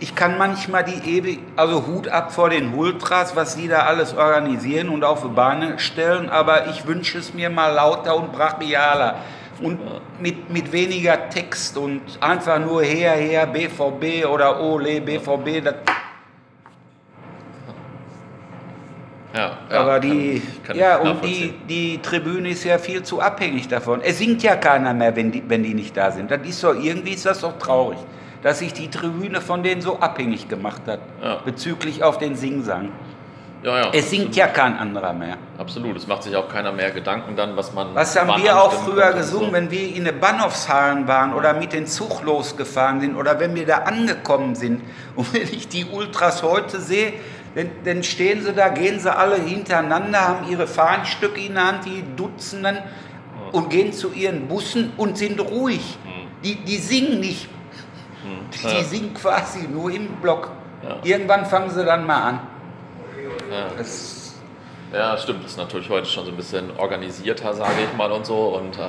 Ich kann manchmal die ewig, also Hut ab vor den Ultras, was die da alles organisieren und auf die Beine stellen, aber ich wünsche es mir mal lauter und brachialer und mit, mit weniger Text und einfach nur her, her, BVB oder Ole, BVB. Das, ja, ja, aber kann- die, kann ich ja, und die, die Tribüne ist ja viel zu abhängig davon. Es singt ja keiner mehr, wenn die, wenn die nicht da sind. Das ist doch, irgendwie ist das doch traurig, dass sich die Tribüne von denen so abhängig gemacht hat, Ja. bezüglich auf den Singsang. Ja, ja, Es singt ja kein anderer mehr. Absolut, es macht sich auch keiner mehr Gedanken dann, was man. Was haben wir auch früher gesungen, so. wenn wir in den Bahnhofshallen waren oder mit den Zug losgefahren sind oder wenn wir da angekommen sind. Und wenn ich die Ultras heute sehe, dann, dann stehen sie da, gehen sie alle hintereinander, haben ihre Fahnenstücke in der Hand, die Dutzenden, und gehen zu ihren Bussen und sind ruhig. Die, die singen nicht. Die, Hm. Ja. singen quasi nur im Block. Irgendwann fangen sie dann mal an. Ja. Das, Ja, stimmt. Das ist natürlich heute schon so ein bisschen organisierter, sage ich mal und so. Und äh,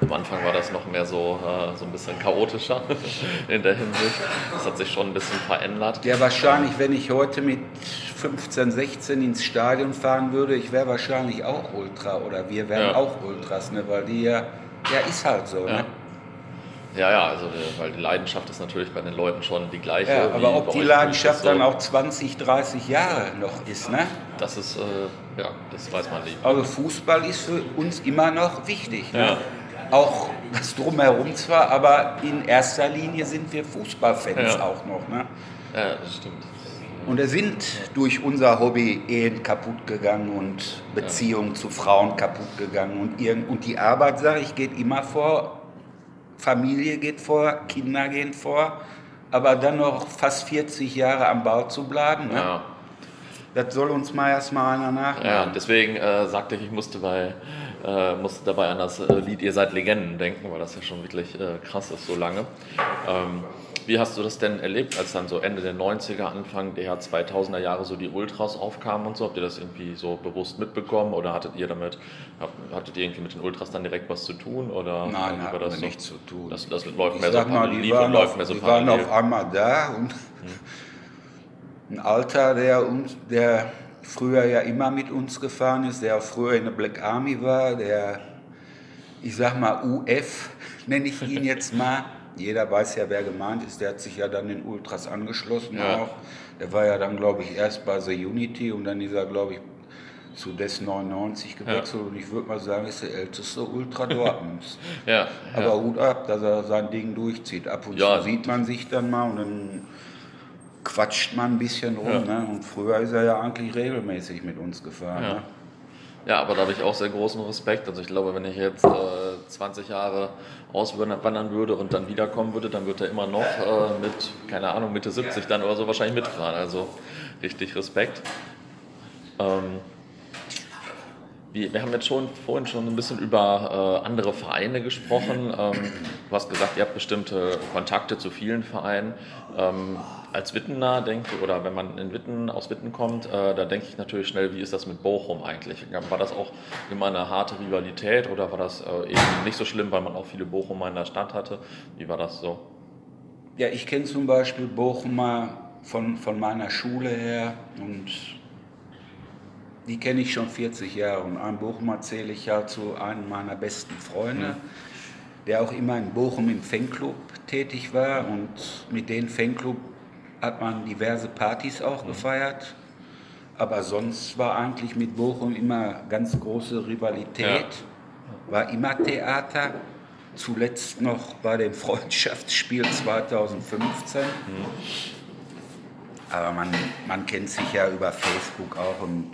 am Anfang war das noch mehr so, äh, so ein bisschen chaotischer in der Hinsicht. Das hat sich schon ein bisschen verändert. Ja, wahrscheinlich, wenn ich heute mit 15, 16 ins Stadion fahren würde, ich wäre wahrscheinlich auch Ultra oder wir wären Ja. auch Ultras, ne? weil die ja, ja, ist halt so. Ja. Ne? Ja, ja, also die, weil die Leidenschaft ist natürlich bei den Leuten schon die gleiche. Ja, aber ob die Leidenschaft so, dann auch 20, 30 Jahre noch ist, ne? Das ist, äh, ja, das weiß man nie. Also Fußball ist für uns immer noch wichtig. Ne? Ja. Auch das Drumherum zwar, aber in erster Linie sind wir Fußballfans Ja. auch noch. Ne? Ja, das stimmt. Und es sind durch unser Hobby Ehen kaputt gegangen und Beziehungen zu Frauen kaputt gegangen. Und, irgend, und die Arbeit, sage ich, geht immer vor. Familie geht vor, Kinder gehen vor. Aber dann noch fast 40 Jahre am Bau zu bleiben, ne? Ja. das soll uns mal erstmal einer nachmachen. Ja, deswegen äh, sagte ich, ich musste, bei, äh, musste dabei an das äh, Lied Ihr seid Legenden denken, weil das ja schon wirklich äh, krass ist, so lange. Ähm, wie hast du das denn erlebt, als dann so Ende der 90er, Anfang der 2000er Jahre so die Ultras aufkamen und so? Habt ihr das irgendwie so bewusst mitbekommen oder hattet ihr damit, hattet ihr irgendwie mit den Ultras dann direkt was zu tun? Oder Nein, war das so? nichts zu tun. Das, das läuft Ich mehr so mal, die waren, auf, mehr so die waren auf einmal da und ein Alter, der, uns, der früher ja immer mit uns gefahren ist, der auch früher in der Black Army war, der, ich sag mal, UF, nenne ich ihn jetzt mal. Jeder weiß ja, wer gemeint ist. Der hat sich ja dann den Ultras angeschlossen Ja. auch. Der war ja dann, glaube ich, erst bei The Unity und dann ist er, glaube ich, zu DES 99 gewechselt. Und ich würde mal sagen, ist der älteste Ultra Dortmunds. Ja, Aber ja. Hut ab, dass er sein Ding durchzieht. Ab und Ja. zu sieht man sich dann mal und dann quatscht man ein bisschen rum. Ja. Ne? Und früher ist er ja eigentlich regelmäßig mit uns gefahren. Ja. Ne? Ja, aber da habe ich auch sehr großen Respekt. Also ich glaube, wenn ich jetzt äh, 20 Jahre auswandern würde und dann wiederkommen würde, dann wird er immer noch äh, mit, keine Ahnung, Mitte 70 dann oder so wahrscheinlich mitfahren. Also richtig Respekt. Ähm, wir, wir haben jetzt schon vorhin schon ein bisschen über äh, andere Vereine gesprochen. Ähm, du hast gesagt, ihr habt bestimmte Kontakte zu vielen Vereinen. Ähm, als Wittener denke oder wenn man in Witten, aus Witten kommt, äh, da denke ich natürlich schnell, wie ist das mit Bochum eigentlich? War das auch immer eine harte Rivalität oder war das äh, eben nicht so schlimm, weil man auch viele Bochumer in der Stadt hatte? Wie war das so? Ja, ich kenne zum Beispiel Bochumer von, von meiner Schule her und die kenne ich schon 40 Jahre. Und einen Bochumer zähle ich ja zu einem meiner besten Freunde, der auch immer in Bochum im Fanclub tätig war. Und mit dem Fanclub hat man diverse Partys auch gefeiert. Aber sonst war eigentlich mit Bochum immer ganz große Rivalität, war immer Theater. Zuletzt noch bei dem Freundschaftsspiel 2015. Aber man, man kennt sich ja über Facebook auch und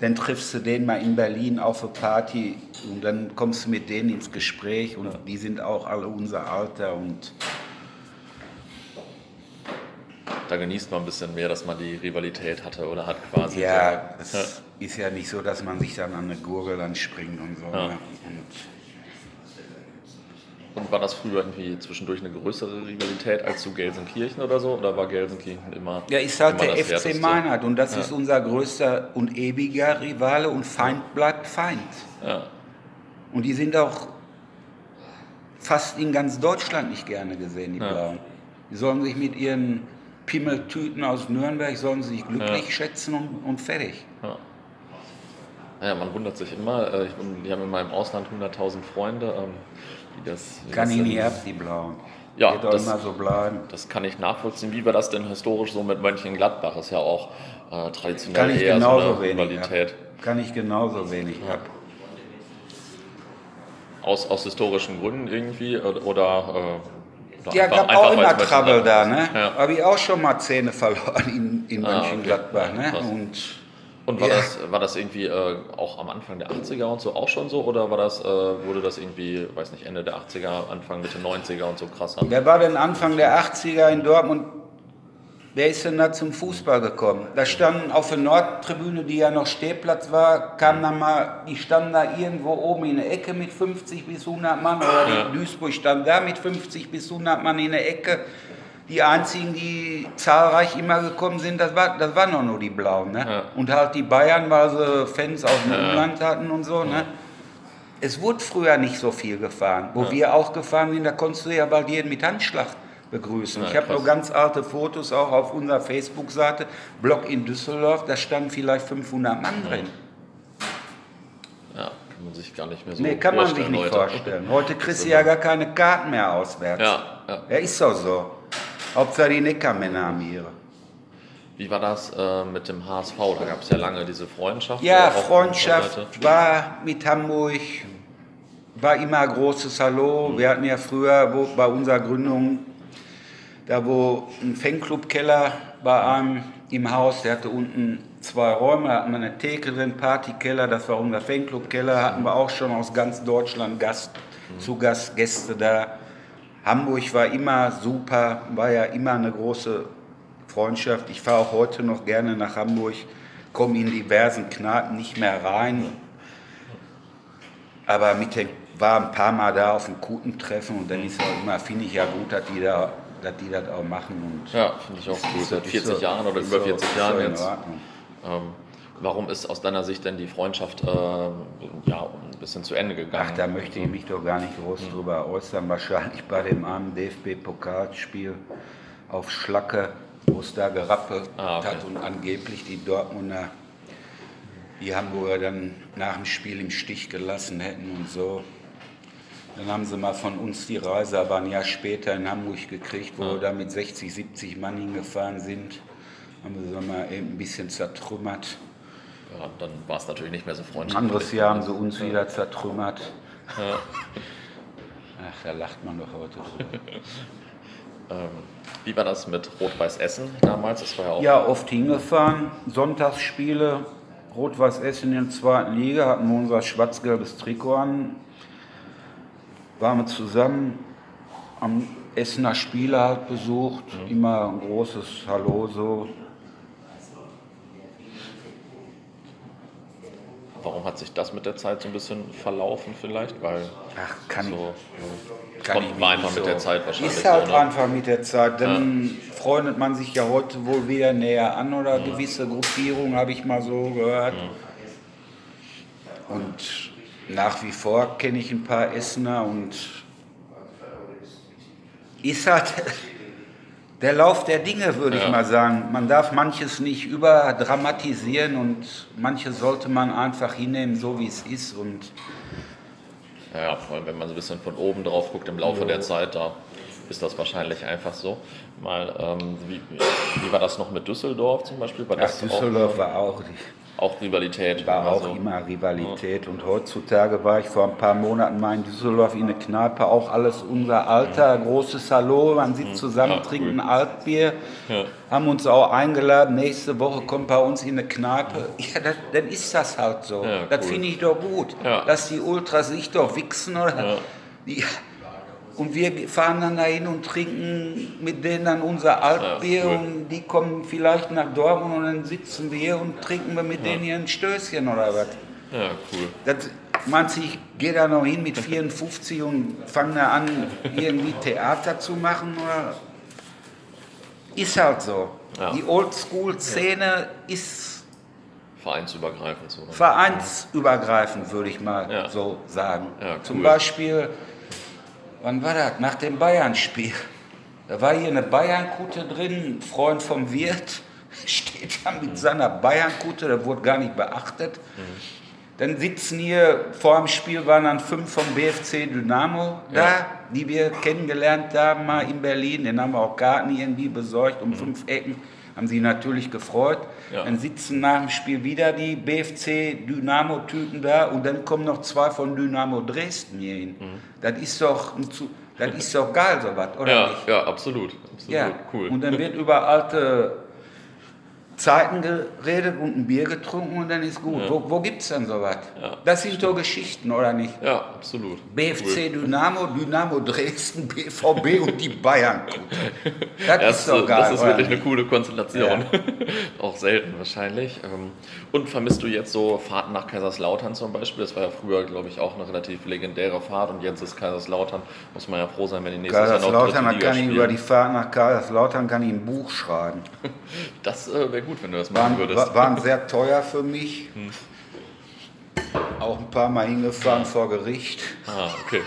dann triffst du den mal in Berlin auf eine Party und dann kommst du mit denen ins Gespräch und die sind auch alle unser Alter und Da genießt man ein bisschen mehr, dass man die Rivalität hatte oder hat quasi. ja, es Ja. ist ja nicht so, dass man sich dann an eine Gurgel dann springt und so. Ja. Ne? Und Und war das früher irgendwie zwischendurch eine größere Rivalität als zu Gelsenkirchen oder so? Oder war Gelsenkirchen immer. Ja, halt immer der FC Härteste? Meinhardt und das ist unser größter und ewiger Rivale und Feind bleibt Feind. Ja. Und die sind auch fast in ganz Deutschland nicht gerne gesehen, die Ja. Blauen. Die sollen sich mit ihren Pimmeltüten aus Nürnberg, sollen sich glücklich Ja. schätzen und, und fertig. Ja. Ja, man wundert sich immer. äh, Ich, die haben in meinem Ausland 100.000 Freunde. ähm, das, Kann ich nicht ab, die Blauen. Ja, doch das- so. Das kann ich nachvollziehen. Wie war das denn historisch so mit Mönchengladbach? Ist ja auch äh, traditionell Kann ich eher genauso so eine wenig Rivalität. ab. Kann ich genauso wenig ab. Aus, aus historischen Gründen irgendwie? Oder, oder, äh, Ja, einfach- gab einfach, auch immer Trouble da, ne? Ja. Habe ich auch schon mal Zähne verloren in, in Ah, Mönchengladbach, okay. ne? Und Und war, Ja. das, war das irgendwie äh, auch am Anfang der 80er und so auch schon so? Oder war das, äh, wurde das irgendwie, weiß nicht, Ende der 80er, Anfang, Mitte 90er und so krasser? Wer war denn Anfang der 80er in Dortmund? Wer ist denn da zum Fußball gekommen? Da standen auf der Nordtribüne, die ja noch Stehplatz war, kamen dann mal, die standen da irgendwo oben in der Ecke mit 50 bis 100 Mann oder die Ja. Duisburg stand da mit 50 bis 100 Mann in der Ecke. Die einzigen, die zahlreich immer gekommen sind, das, war, das waren doch nur die Blauen. Ne? Ja. Und halt die Bayern, weil sie Fans aus dem Ja. Umland hatten und so. Ne? Es wurde früher nicht so viel gefahren. Wo Ja. wir auch gefahren sind, da konntest du ja bald jeden mit Handschlag begrüßen. Ich habe noch ganz alte Fotos auch auf unserer Facebook-Seite, Blog in Düsseldorf, da standen vielleicht 500 Mann drin. Ja, kann man sich gar nicht mehr so Nee, kann man sich vorstellen nicht heute. vorstellen. Heute kriegst du ja gar keine Karten mehr auswärts. Ja, ja. Ja, ist doch so. Hauptsache die Neckarmänner haben ihre. Wie war das äh, mit dem HSV? Da gab es ja lange diese Freundschaft. Ja, Freundschaft war mit Hamburg, war immer großes Hallo. Wir hatten ja früher wo, bei unserer Gründung, da wo ein Fanclub-Keller bei einem im Haus, der hatte unten zwei Räume, da hatten wir eine Theke drin, Partykeller, das war unser Fanclub-Keller, hatten wir auch schon aus ganz Deutschland Gast, zu Gast, Gäste da. Hamburg war immer super, war ja immer eine große Freundschaft. Ich fahre auch heute noch gerne nach Hamburg, komme in diversen Kneipen nicht mehr rein. Aber mit dem, war ein paar Mal da auf dem Kutentreffen und dann ist auch immer, finde ich ja gut, dass die, da, dass die das auch machen. Und Ja, finde ich auch gut. Seit ist 40 so- Jahren oder über so- 40 ist so Jahren in jetzt. Ähm, warum ist aus deiner Sicht denn die Freundschaft äh, ja, ein bisschen zu Ende gegangen? Ach, da möchte ich mich doch gar nicht groß drüber äußern. Wahrscheinlich bei dem einen DFB-Pokalspiel auf Schlacke, wo es da gerappelt Ah, okay. hat und angeblich die Dortmunder die Hamburger dann nach dem Spiel im Stich gelassen hätten und so. Dann haben sie mal von uns die Reise aber ein Jahr später in Hamburg gekriegt, wo wir da mit 60, 70 Mann hingefahren sind. Haben sie mal eben ein bisschen zertrümmert. Ja, dann war es natürlich nicht mehr so Ein freundlich. anderes Jahr haben sie uns wieder zertrümmert. Ach, da lacht man doch heute drüber. Ähm, wie war das mit Rot-Weiß Essen damals? Das war ja auch Ja, oft hingefahren. Sonntagsspiele, Rot-Weiß Essen in der zweiten Liga, hatten wir unser schwarz-gelbes Trikot an. Waren wir zusammen am Essener Spieler halt besucht. Immer ein großes Hallo so. Warum hat sich das mit der Zeit so ein bisschen verlaufen vielleicht? Weil Ach, kann ich so, Kann Kommt- ich war einfach nicht mit der Zeit wahrscheinlich Ist halt so, ne? einfach mit der Zeit. Dann freundet man sich ja heute wohl wieder näher an oder gewisse Gruppierungen, habe ich mal so gehört. Und nach wie vor kenne ich ein paar Essener und ist halt der Lauf der Dinge, würde ja. ich mal sagen. Man darf manches nicht überdramatisieren und manches sollte man einfach hinnehmen, so wie es ist. Und ja, vor allem wenn man so ein bisschen von oben drauf guckt im Laufe ja. der Zeit, da ist das wahrscheinlich einfach so. Mal, ähm, wie, wie, war das noch mit Düsseldorf zum Beispiel? War Ach, Düsseldorf auch, war auch auch Rivalität. War auch so. immer Rivalität. Ja. Und heutzutage war ich vor ein paar Monaten mal in Düsseldorf in eine Kneipe, auch alles unser Alter, mhm. großes Salon, man sitzt zusammen, ja, trinkt ein Altbier, ja. haben uns auch eingeladen, nächste Woche kommt bei uns in eine Kneipe. Ja, das, dann ist das halt so. das cool. finde ich doch gut. Dass die Ultras sich doch wichsen oder. Die, und wir fahren dann dahin und trinken mit denen dann unser Altbier ja, cool. und die kommen vielleicht nach Dortmund und dann sitzen wir hier und trinken wir mit ja. denen hier ein Stößchen oder was. Ja, cool. Das, meinst du, ich gehe da noch hin mit 54 und fange da an, irgendwie Theater zu machen? Oder? Ist halt so. Ja. Die Oldschool-Szene ist vereinsübergreifend. So, vereinsübergreifend, würde ich mal so sagen. Cool. Zum Beispiel wann war das? Nach dem Bayern-Spiel. Da war hier eine Bayern-Kutte drin, ein Freund vom Wirt, steht da mit seiner Bayern-Kutte, der wurde gar nicht beachtet. Mhm. Dann sitzen hier, vor dem Spiel waren dann fünf vom BFC Dynamo da, ja. die wir kennengelernt haben, mal in Berlin. Den haben wir auch Karten irgendwie besorgt, um mhm. fünf Ecken haben sie natürlich gefreut. Ja. Dann sitzen nach dem Spiel wieder die BFC Dynamo-Typen da und dann kommen noch zwei von Dynamo Dresden hier hin. Mhm. Das ist doch das ist doch geil, sowas, oder ja, nicht? Ja, absolut. absolut. Ja. Cool. Und dann wird über alte Zeiten geredet und ein Bier getrunken und dann ist gut. Ja. Wo, wo gibt es denn sowas? Ja, das sind doch Geschichten, oder nicht? Ja, absolut. BFC cool. Dynamo, Dynamo Dresden, BVB und die Bayern. Das, das ist doch geil. Das ist wirklich eine coole Konstellation. Ja. Auch selten wahrscheinlich. Ähm, und vermisst du jetzt so Fahrten nach Kaiserslautern zum Beispiel? Das war ja früher, glaube ich, auch eine relativ legendäre Fahrt und jetzt ist Kaiserslautern, muss man ja froh sein, wenn die nächste Jahr noch Kaiserslautern, kann ich über die Fahrt nach Kaiserslautern kann ich ein Buch schreiben. Das äh, wäre gut, wenn du das machen waren, würdest. Waren sehr teuer für mich. Hm. Auch ein paar Mal hingefahren vor Gericht. Ah, okay.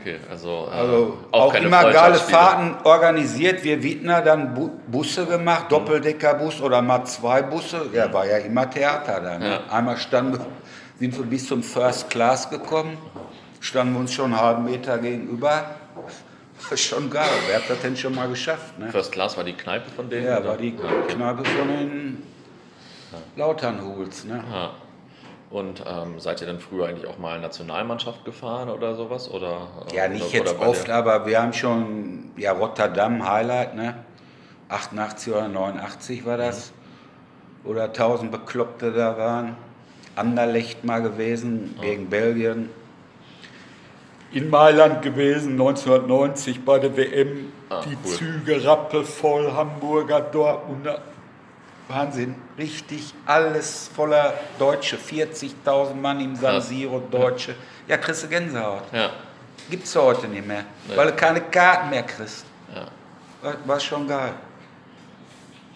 Okay, also, äh, also auch, auch immer geile Fahrten organisiert. Wir Wittner dann Bu Busse gemacht, hm. Doppeldeckerbus oder mal zwei Busse. Ja, war ja immer Theater da. Ne? Ja. Einmal standen, sind wir bis zum First Class gekommen, standen wir uns schon einen halben Meter gegenüber. Schon geil. Wer hat das denn schon mal geschafft? Ne? First Class war die Kneipe von denen? Ja, oder? war die Kneipe von den Lauternhuls. Ne? Ja. Und ähm, seid ihr dann früher eigentlich auch mal Nationalmannschaft gefahren oder sowas? Oder, äh, ja, nicht oder, jetzt oder oft, aber wir haben schon, ja, Rotterdam Highlight, ne? 88 oder 89 war das. Mhm. Oder 1000 Bekloppte da waren. Anderlecht mal gewesen, ja. gegen Belgien in Mailand gewesen, 1990 bei der WM. Ah, die cool. Züge rappelvoll, Hamburger, Dortmunder. Wahnsinn, richtig alles voller Deutsche. 40.000 Mann im San Siro, Deutsche. Ja, kriegst du Gänsehaut. Ja. Gibt's heute nicht mehr, nee. weil du keine Karten mehr kriegst. Ja. War, war schon geil.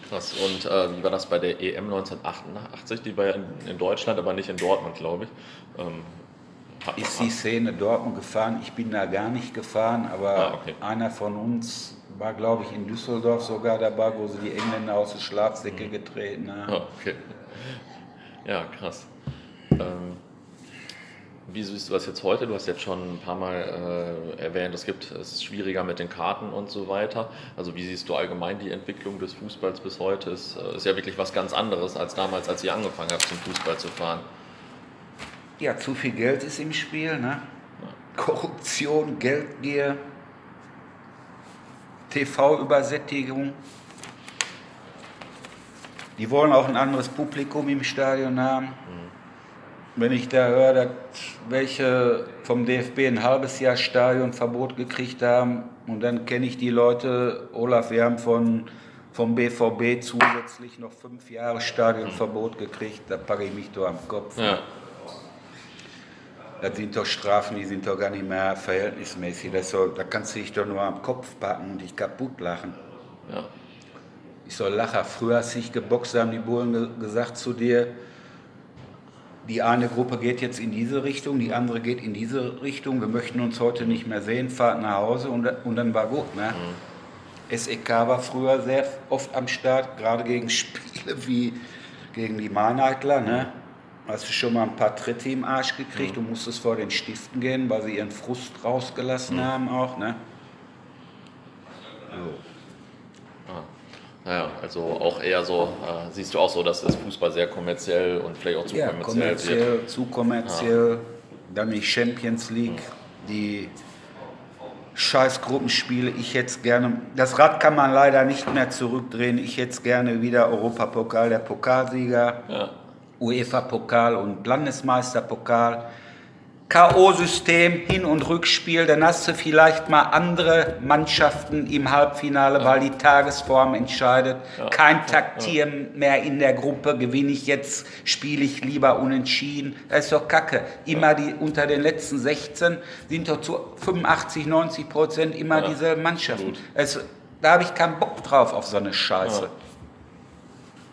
Krass. Und äh, wie war das bei der EM 1988? Die war ja in, in Deutschland, aber nicht in Dortmund, glaube ich. Ähm, ist die Szene Dortmund gefahren. Ich bin da gar nicht gefahren, aber ah, okay. einer von uns war, glaube ich, in Düsseldorf sogar dabei, wo sie die Engländer aus der Schlafsäcke mhm. getreten haben. Ah, okay. Ja, krass. Ähm, wie siehst du das jetzt heute? Du hast jetzt schon ein paar Mal äh, erwähnt, es gibt es ist schwieriger mit den Karten und so weiter. Also wie siehst du allgemein die Entwicklung des Fußballs bis heute? Ist, äh, ist ja wirklich was ganz anderes als damals, als ihr angefangen habt, zum Fußball zu fahren. Ja, zu viel Geld ist im Spiel. Ne? Korruption, Geldgier, TV-Übersättigung. Die wollen auch ein anderes Publikum im Stadion haben. Mhm. Wenn ich da höre, dass welche vom DFB ein halbes Jahr Stadionverbot gekriegt haben und dann kenne ich die Leute, Olaf, wir haben von, vom BVB zusätzlich noch fünf Jahre Stadionverbot gekriegt, da packe ich mich doch am Kopf. Ja. Das sind doch Strafen, die sind doch gar nicht mehr verhältnismäßig. Das so, da kannst du dich doch nur am Kopf packen und dich kaputt lachen. Ja. Ich soll lachen. Früher, als ich geboxt haben die Bullen ge gesagt zu dir, die eine Gruppe geht jetzt in diese Richtung, die andere geht in diese Richtung, wir möchten uns heute nicht mehr sehen, fahrt nach Hause und, und dann war gut. Ne? Mhm. SEK war früher sehr oft am Start, gerade gegen Spiele wie gegen die Mannheitler. Ne? Hast du schon mal ein paar Tritte im Arsch gekriegt? Du musstest vor den Stiften gehen, weil sie ihren Frust rausgelassen haben auch. Ne? Naja, also auch eher so, äh, siehst du auch so, dass das Fußball sehr kommerziell und vielleicht auch zu Ja, kommerziell, kommerziell, wird. zu kommerziell. Dann die Champions League, die scheiß Gruppenspiele. Ich hätte gerne, das Rad kann man leider nicht mehr zurückdrehen. Ich hätte gerne wieder Europapokal, der Pokalsieger, Ja. UEFA-Pokal und Landesmeisterpokal. K.O.-System, Hin- und Rückspiel, dann hast du vielleicht mal andere Mannschaften im Halbfinale, weil die Tagesform entscheidet. Kein Taktieren mehr in der Gruppe, gewinne ich jetzt, spiele ich lieber unentschieden. Das ist doch Kacke. Immer die unter den letzten 16 sind doch zu 85, 90 Prozent immer Ja. diese Mannschaften. Gut. Also, da habe ich keinen Bock drauf auf so eine Scheiße.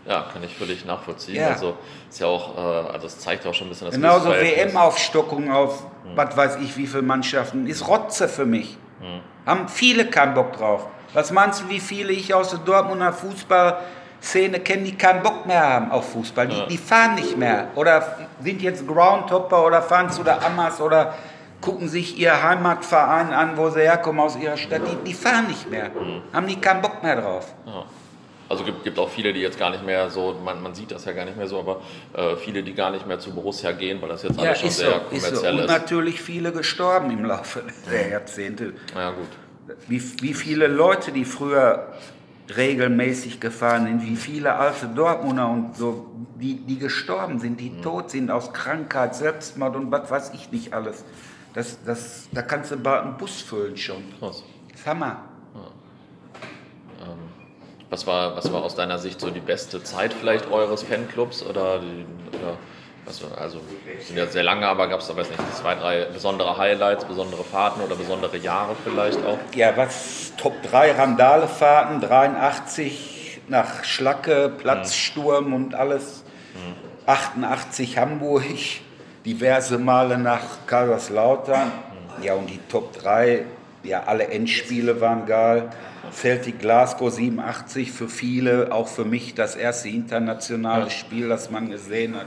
Ja, kann ich völlig nachvollziehen. Ja. Also ist ja auch, äh, also es zeigt auch schon ein bisschen das Genauso. WM-Aufstockung auf was weiß ich wie viele Mannschaften ist Rotze für mich. Haben viele keinen Bock drauf. Was meinst du, wie viele ich aus der Dortmunder Fußballszene kenne, die keinen Bock mehr haben auf Fußball? Die, Ja. die fahren nicht mehr oder sind jetzt Groundhopper oder fahren zu der Amas oder gucken sich ihr Heimatverein an, wo sie herkommen aus ihrer Stadt. Die, die fahren nicht mehr. Haben die keinen Bock mehr drauf. Ja. Also gibt, gibt auch viele, die jetzt gar nicht mehr so, man, man sieht das ja gar nicht mehr so, aber äh, viele, die gar nicht mehr zu Borussia gehen, weil das jetzt Ja, alles schon ist so, sehr ist so. kommerziell Und ist. natürlich viele gestorben im Laufe der Jahrzehnte. Ja gut. Wie, wie viele Leute, die früher regelmäßig gefahren sind, wie viele alte Dortmunder und so, die, die gestorben sind, die tot sind aus Krankheit, Selbstmord und was weiß ich nicht alles. Das, das, da kannst du bald einen Bus füllen schon. Krass. Das ist Hammer. Was war, was war aus deiner Sicht so die beste Zeit vielleicht eures Fanclubs oder, die, oder was, war- also sind ja sehr lange, aber gab es da weiß nicht zwei, drei besondere Highlights, besondere Fahrten oder besondere Jahre vielleicht auch? Ja, was Top 3 Randalefahrten, 83 nach Schlacke, Platzsturm und alles. 88 Hamburg, diverse Male nach Kaiserslautern. Ja, und die Top 3, ja, alle Endspiele waren geil. Celtic Glasgow 87 für viele, auch für mich das erste internationale Ja. Spiel, das man gesehen hat.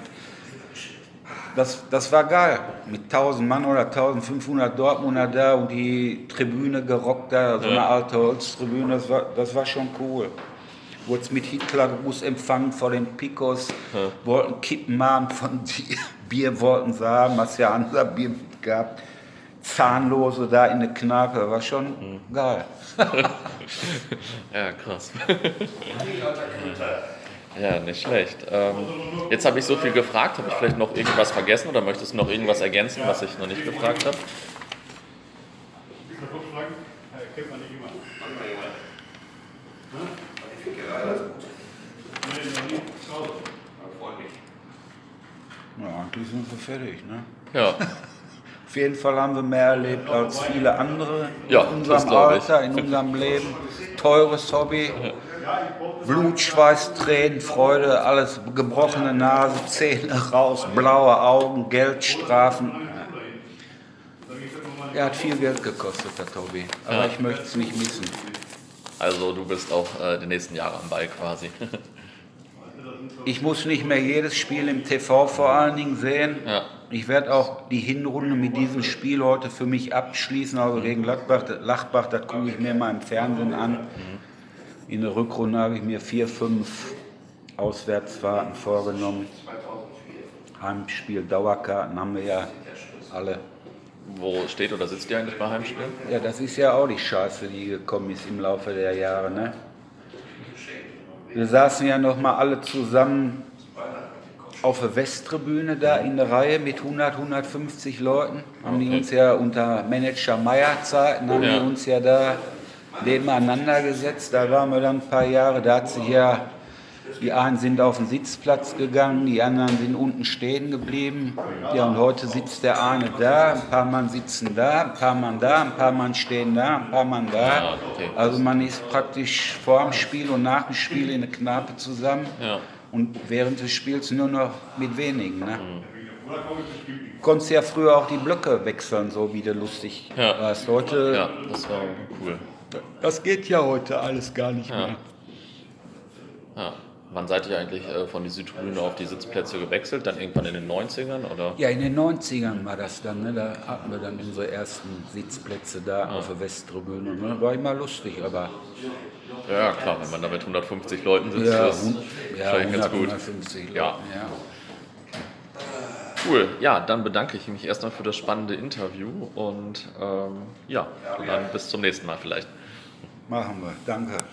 Das, das war geil. Mit 1000 Mann oder 1500 Dortmunder da und die Tribüne gerockt da, so eine Ja. alte Holztribüne, das war, das war schon cool. Wurde mit Hitlergruß empfangen vor den Picos, wollten Kippen haben von Bier, wollten sie haben, hast ja anderer Bier gehabt. Zahnlose da in der Kneipe, war schon geil. Ja, krass. ja, nicht schlecht. Ähm, jetzt habe ich so viel gefragt, habe ich vielleicht noch irgendwas vergessen oder möchtest du noch irgendwas ergänzen, was ich noch nicht gefragt habe? Ja, eigentlich sind wir fertig, ne? Ja, Auf jeden Fall haben wir mehr erlebt als viele andere Ja, in unserem. Alter, in unserem Leben. Teures Hobby, Blut, Schweiß, Tränen, Freude, alles gebrochene Nase, Zähne raus, blaue Augen, Geldstrafen. Er hat viel Geld gekostet, der Hobby, aber Ja. ich möchte es nicht missen. also du bist auch äh, die nächsten Jahre am Ball quasi. Ich muss nicht mehr jedes Spiel im TV vor allen Dingen sehen. Ja. Ich werde auch die Hinrunde mit diesem Spiel heute für mich abschließen, also gegen Lachbach. Lachbach, das gucke ich mir mal im Fernsehen an. In der Rückrunde habe ich mir vier, fünf Auswärtsfahrten vorgenommen. Heimspiel, Dauerkarten haben wir ja alle. Wo steht oder sitzt ihr eigentlich bei Heimspielen? Ja, das ist ja auch die Scheiße, die gekommen ist im Laufe der Jahre. Ne? Wir saßen ja noch mal alle zusammen auf der Westtribüne da in der Reihe mit 100, 150 Leuten. Haben die Okay. uns ja unter Manager Meier Zeiten, haben Ja. die uns ja da nebeneinander gesetzt. Da waren wir dann ein paar Jahre. Da hat sich ja, die einen sind auf den Sitzplatz gegangen, die anderen sind unten stehen geblieben. Ja, und heute sitzt der eine da, ein paar Mann sitzen da, ein paar Mann da, ein paar Mann stehen da, ein paar Mann da. Okay. Also man ist praktisch vor dem Spiel und nach dem Spiel in der Kneipe zusammen. Ja. Und während des Spiels nur noch mit wenigen. Ne? Mhm. Konntest ja früher auch die Blöcke wechseln, so wie du lustig Ja. warst. Heute Ja, das war cool. Das geht ja heute alles gar nicht Ja. mehr. Ja. Wann seid ihr eigentlich äh, von die Südtribüne auf die Sitzplätze gewechselt? Dann irgendwann in den 90ern? Oder? Ja, in den 90ern war das dann. Ne? Da hatten wir dann unsere ersten Sitzplätze da auf der Westtribüne. Ne? War immer lustig, aber Ja, klar, wenn man da mit 150 Leuten sitzt, ja, das ist ja wahrscheinlich 100, ganz gut. 150 Ja. Leute, ja. Cool. Ja, dann bedanke ich mich erstmal für das spannende Interview und ähm, ja, dann bis zum nächsten Mal vielleicht. Machen wir. Danke.